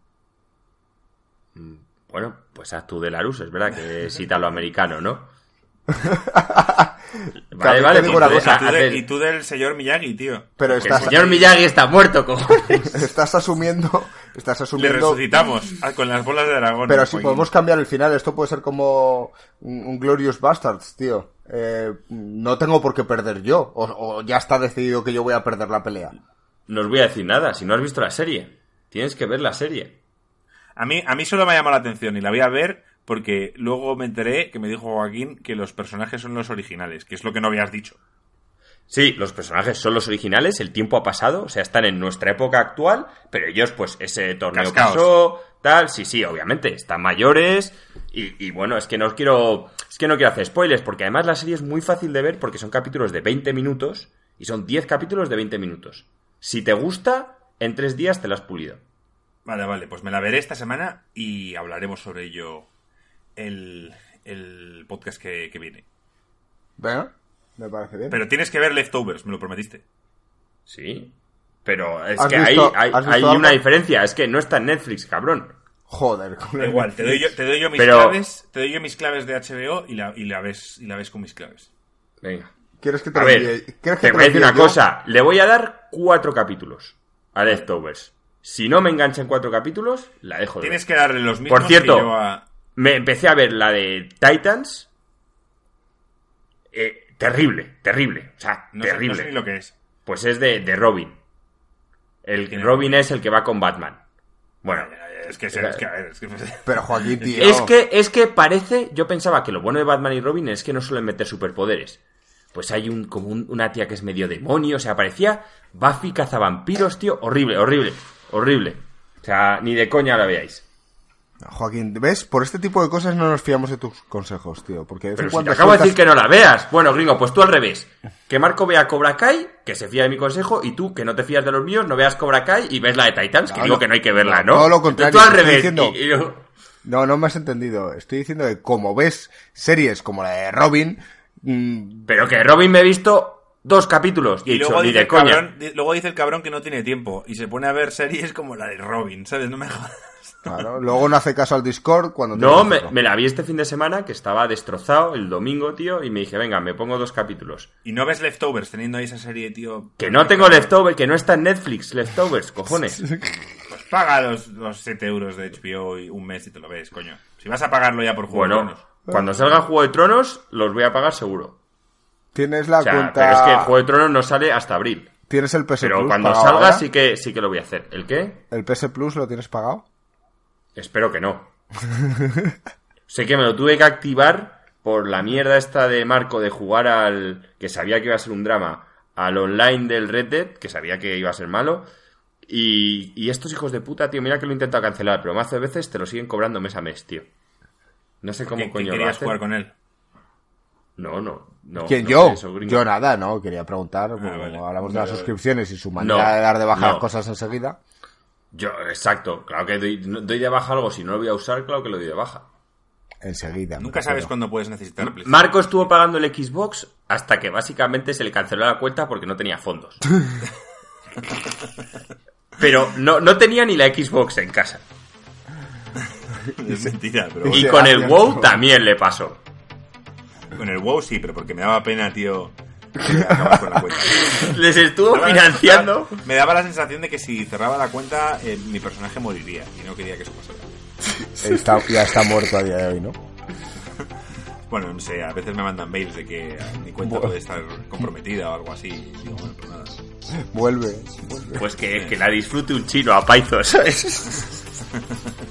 Bueno, pues haz tú de Laruso, es verdad que es italoamericano, ¿no? vale, vale, pues una Y cosa, tú, haz de- el- y tú del señor Miyagi, tío. Pero el señor Miyagi está muerto, cojones. estás asumiendo. Estás Le asumiendo. resucitamos ah, con las bolas de dragón. Pero si podemos cambiar el final, esto puede ser como un, un Glorious Bastards, tío. Eh, no tengo por qué perder yo. O, o ya está decidido que yo voy a perder la pelea. No os voy a decir nada, si no has visto la serie. Tienes que ver la serie. A mí, a mí solo me ha llamado la atención y la voy a ver porque luego me enteré que me dijo Joaquín que los personajes son los originales, que es lo que no habías dicho. Sí, los personajes son los originales, el tiempo ha pasado, o sea, están en nuestra época actual, pero ellos, pues, ese torneo Cascaos. pasó, tal, sí, sí, obviamente, están mayores, y, y bueno, es que no os quiero, es que no quiero hacer spoilers, porque además la serie es muy fácil de ver porque son capítulos de 20 minutos, y son 10 capítulos de 20 minutos. Si te gusta, en tres días te lo has pulido. Vale, vale, pues me la veré esta semana y hablaremos sobre ello el, el podcast que, que viene. ¿Venga? Me parece bien. Pero tienes que ver Leftovers, me lo prometiste. Sí. Pero es ¿Has que visto- hay, hay, una diferencia. Es que no está en Netflix, cabrón. Joder, con igual, te doy yo, te doy yo mis Pero- claves, te doy yo mis claves de HBO y la, y la ves y la ves con mis claves. Venga. ¿Quieres que te A lo ver, te que te voy a decir una yo? cosa. Le voy a dar cuatro capítulos a Leftovers. Si no me engancha en cuatro capítulos, la dejo de ver. Tienes que darle los mismos Por cierto, que yo a... Me empecé a ver la de Titans. Eh, terrible, terrible. O sea, No sé, terrible. no sé ni lo que es. Pues es de, de Robin. El ¿Quién es Robin es el que va con Batman. Bueno, Es que, es que, a ver, es que- Pero Joaquín, tío. es que, es que parece, yo pensaba que lo bueno de Batman y Robin es que no suelen meter superpoderes. Pues hay un, como un- una tía que es medio demonio, o sea, parecía Buffy cazavampiros, tío, horrible, horrible, horrible. O sea, ni de coña la veáis. Joaquín, ¿ves? Por este tipo de cosas no nos fiamos de tus consejos, tío. Porque de Pero si te acabo de decir que no la veas. Bueno, gringo, pues tú al revés. Que Marco vea Cobra Kai, que se fía de mi consejo, y tú, que no te fías de los míos, no veas Cobra Kai y ves la de Titans, que digo no, que no hay que verla, no, todo lo contrario, Entonces Tú al revés. diciendo- y- y yo- No, no me has entendido. Estoy diciendo que como ves series como la de Robin, mm, Pero que Robin me he visto dos capítulos y he Y dicho, luego ni dice, de el coña. cabrón, luego dice el cabrón que no tiene tiempo y se pone a ver series como la de Robin, ¿sabes? No me jodas. claro, luego no hace caso al Discord cuando... No, me, la vi este fin de semana, que estaba destrozado el domingo, tío, y me dije, venga, me pongo dos capítulos. Y no ves Leftovers teniendo ahí esa serie, tío. Que no tengo Leftovers, que no está en Netflix, Leftovers, cojones. Pues paga los, los 7 euros de HBO y un mes y te lo ves, coño. Si vas a pagarlo ya por Juego de Bueno, Tronos. cuando salga Juego de Tronos, los voy a pagar seguro. Tienes la O sea, cuenta... pero es que Juego de Tronos no sale hasta abril. Tienes el PS Pero Plus cuando pagado salga ahora? sí que sí que lo voy a hacer. ¿El qué? ¿El PS Plus lo tienes pagado? Espero que no. sé que me lo tuve que activar por la mierda esta de Marco de jugar al que sabía que iba a ser un drama, al online del Red Dead, que sabía que iba a ser malo. Y, y estos hijos de puta, tío, mira que lo he intentado cancelar, pero más de veces te lo siguen cobrando mes a mes, tío. No sé cómo ¿Qué- qué coño lo querías hacen. jugar con él? No, no, no. ¿Quién, no yo? eso, yo nada, ¿no? Quería preguntar, como Ah, vale. hablamos de las suscripciones y su manera No, de dar de baja no. las cosas enseguida. Yo, exacto. Claro que doy, de baja algo. Si no lo voy a usar, claro que lo doy de baja. Enseguida. Nunca sabes cuándo puedes necesitar. Marco estuvo pagando el Xbox hasta que básicamente se le canceló la cuenta porque no tenía fondos. Pero no, no tenía ni la Xbox en casa. Es mentira, pero Y con el WoW también le pasó. Con el WoW sí, pero porque me daba pena, tío, con la cuenta. Les estuvo Me financiando. Me daba la sensación de que si cerraba la cuenta, eh, mi personaje moriría y no quería que eso pasara. Está- ya está muerto a día de hoy, ¿no? Bueno, no sé, a veces me mandan mails de que eh, mi cuenta puede estar comprometida o algo así. Y digo, bueno, pues nada. Vuelve, vuelve. Pues que, que la disfrute un chino a ¿sabes?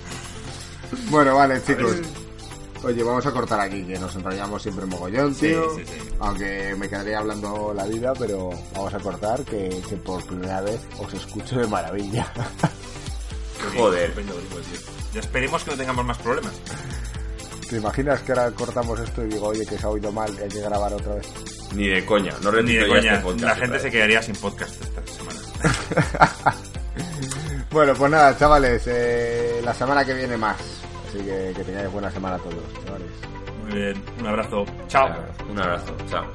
Bueno, vale, chicos. Oye, vamos a cortar aquí, que nos enrollamos siempre mogollón, Sí, tío. sí, sí. Aunque me quedaría hablando la vida, pero vamos a cortar, que, que por primera vez os escucho de maravilla. Joder. Ya esperemos que no tengamos más problemas. ¿Te imaginas que ahora cortamos esto y digo, oye, que se ha oído mal hay que grabar otra vez? Ni de coña. No Ni de ya coña. este podcast La gente se quedaría sin podcast esta semana. Bueno, pues nada, chavales, eh, la semana que viene más. Así que que tengáis buena semana todos, chavales. Muy bien, un abrazo. Chao. Un abrazo. Chao.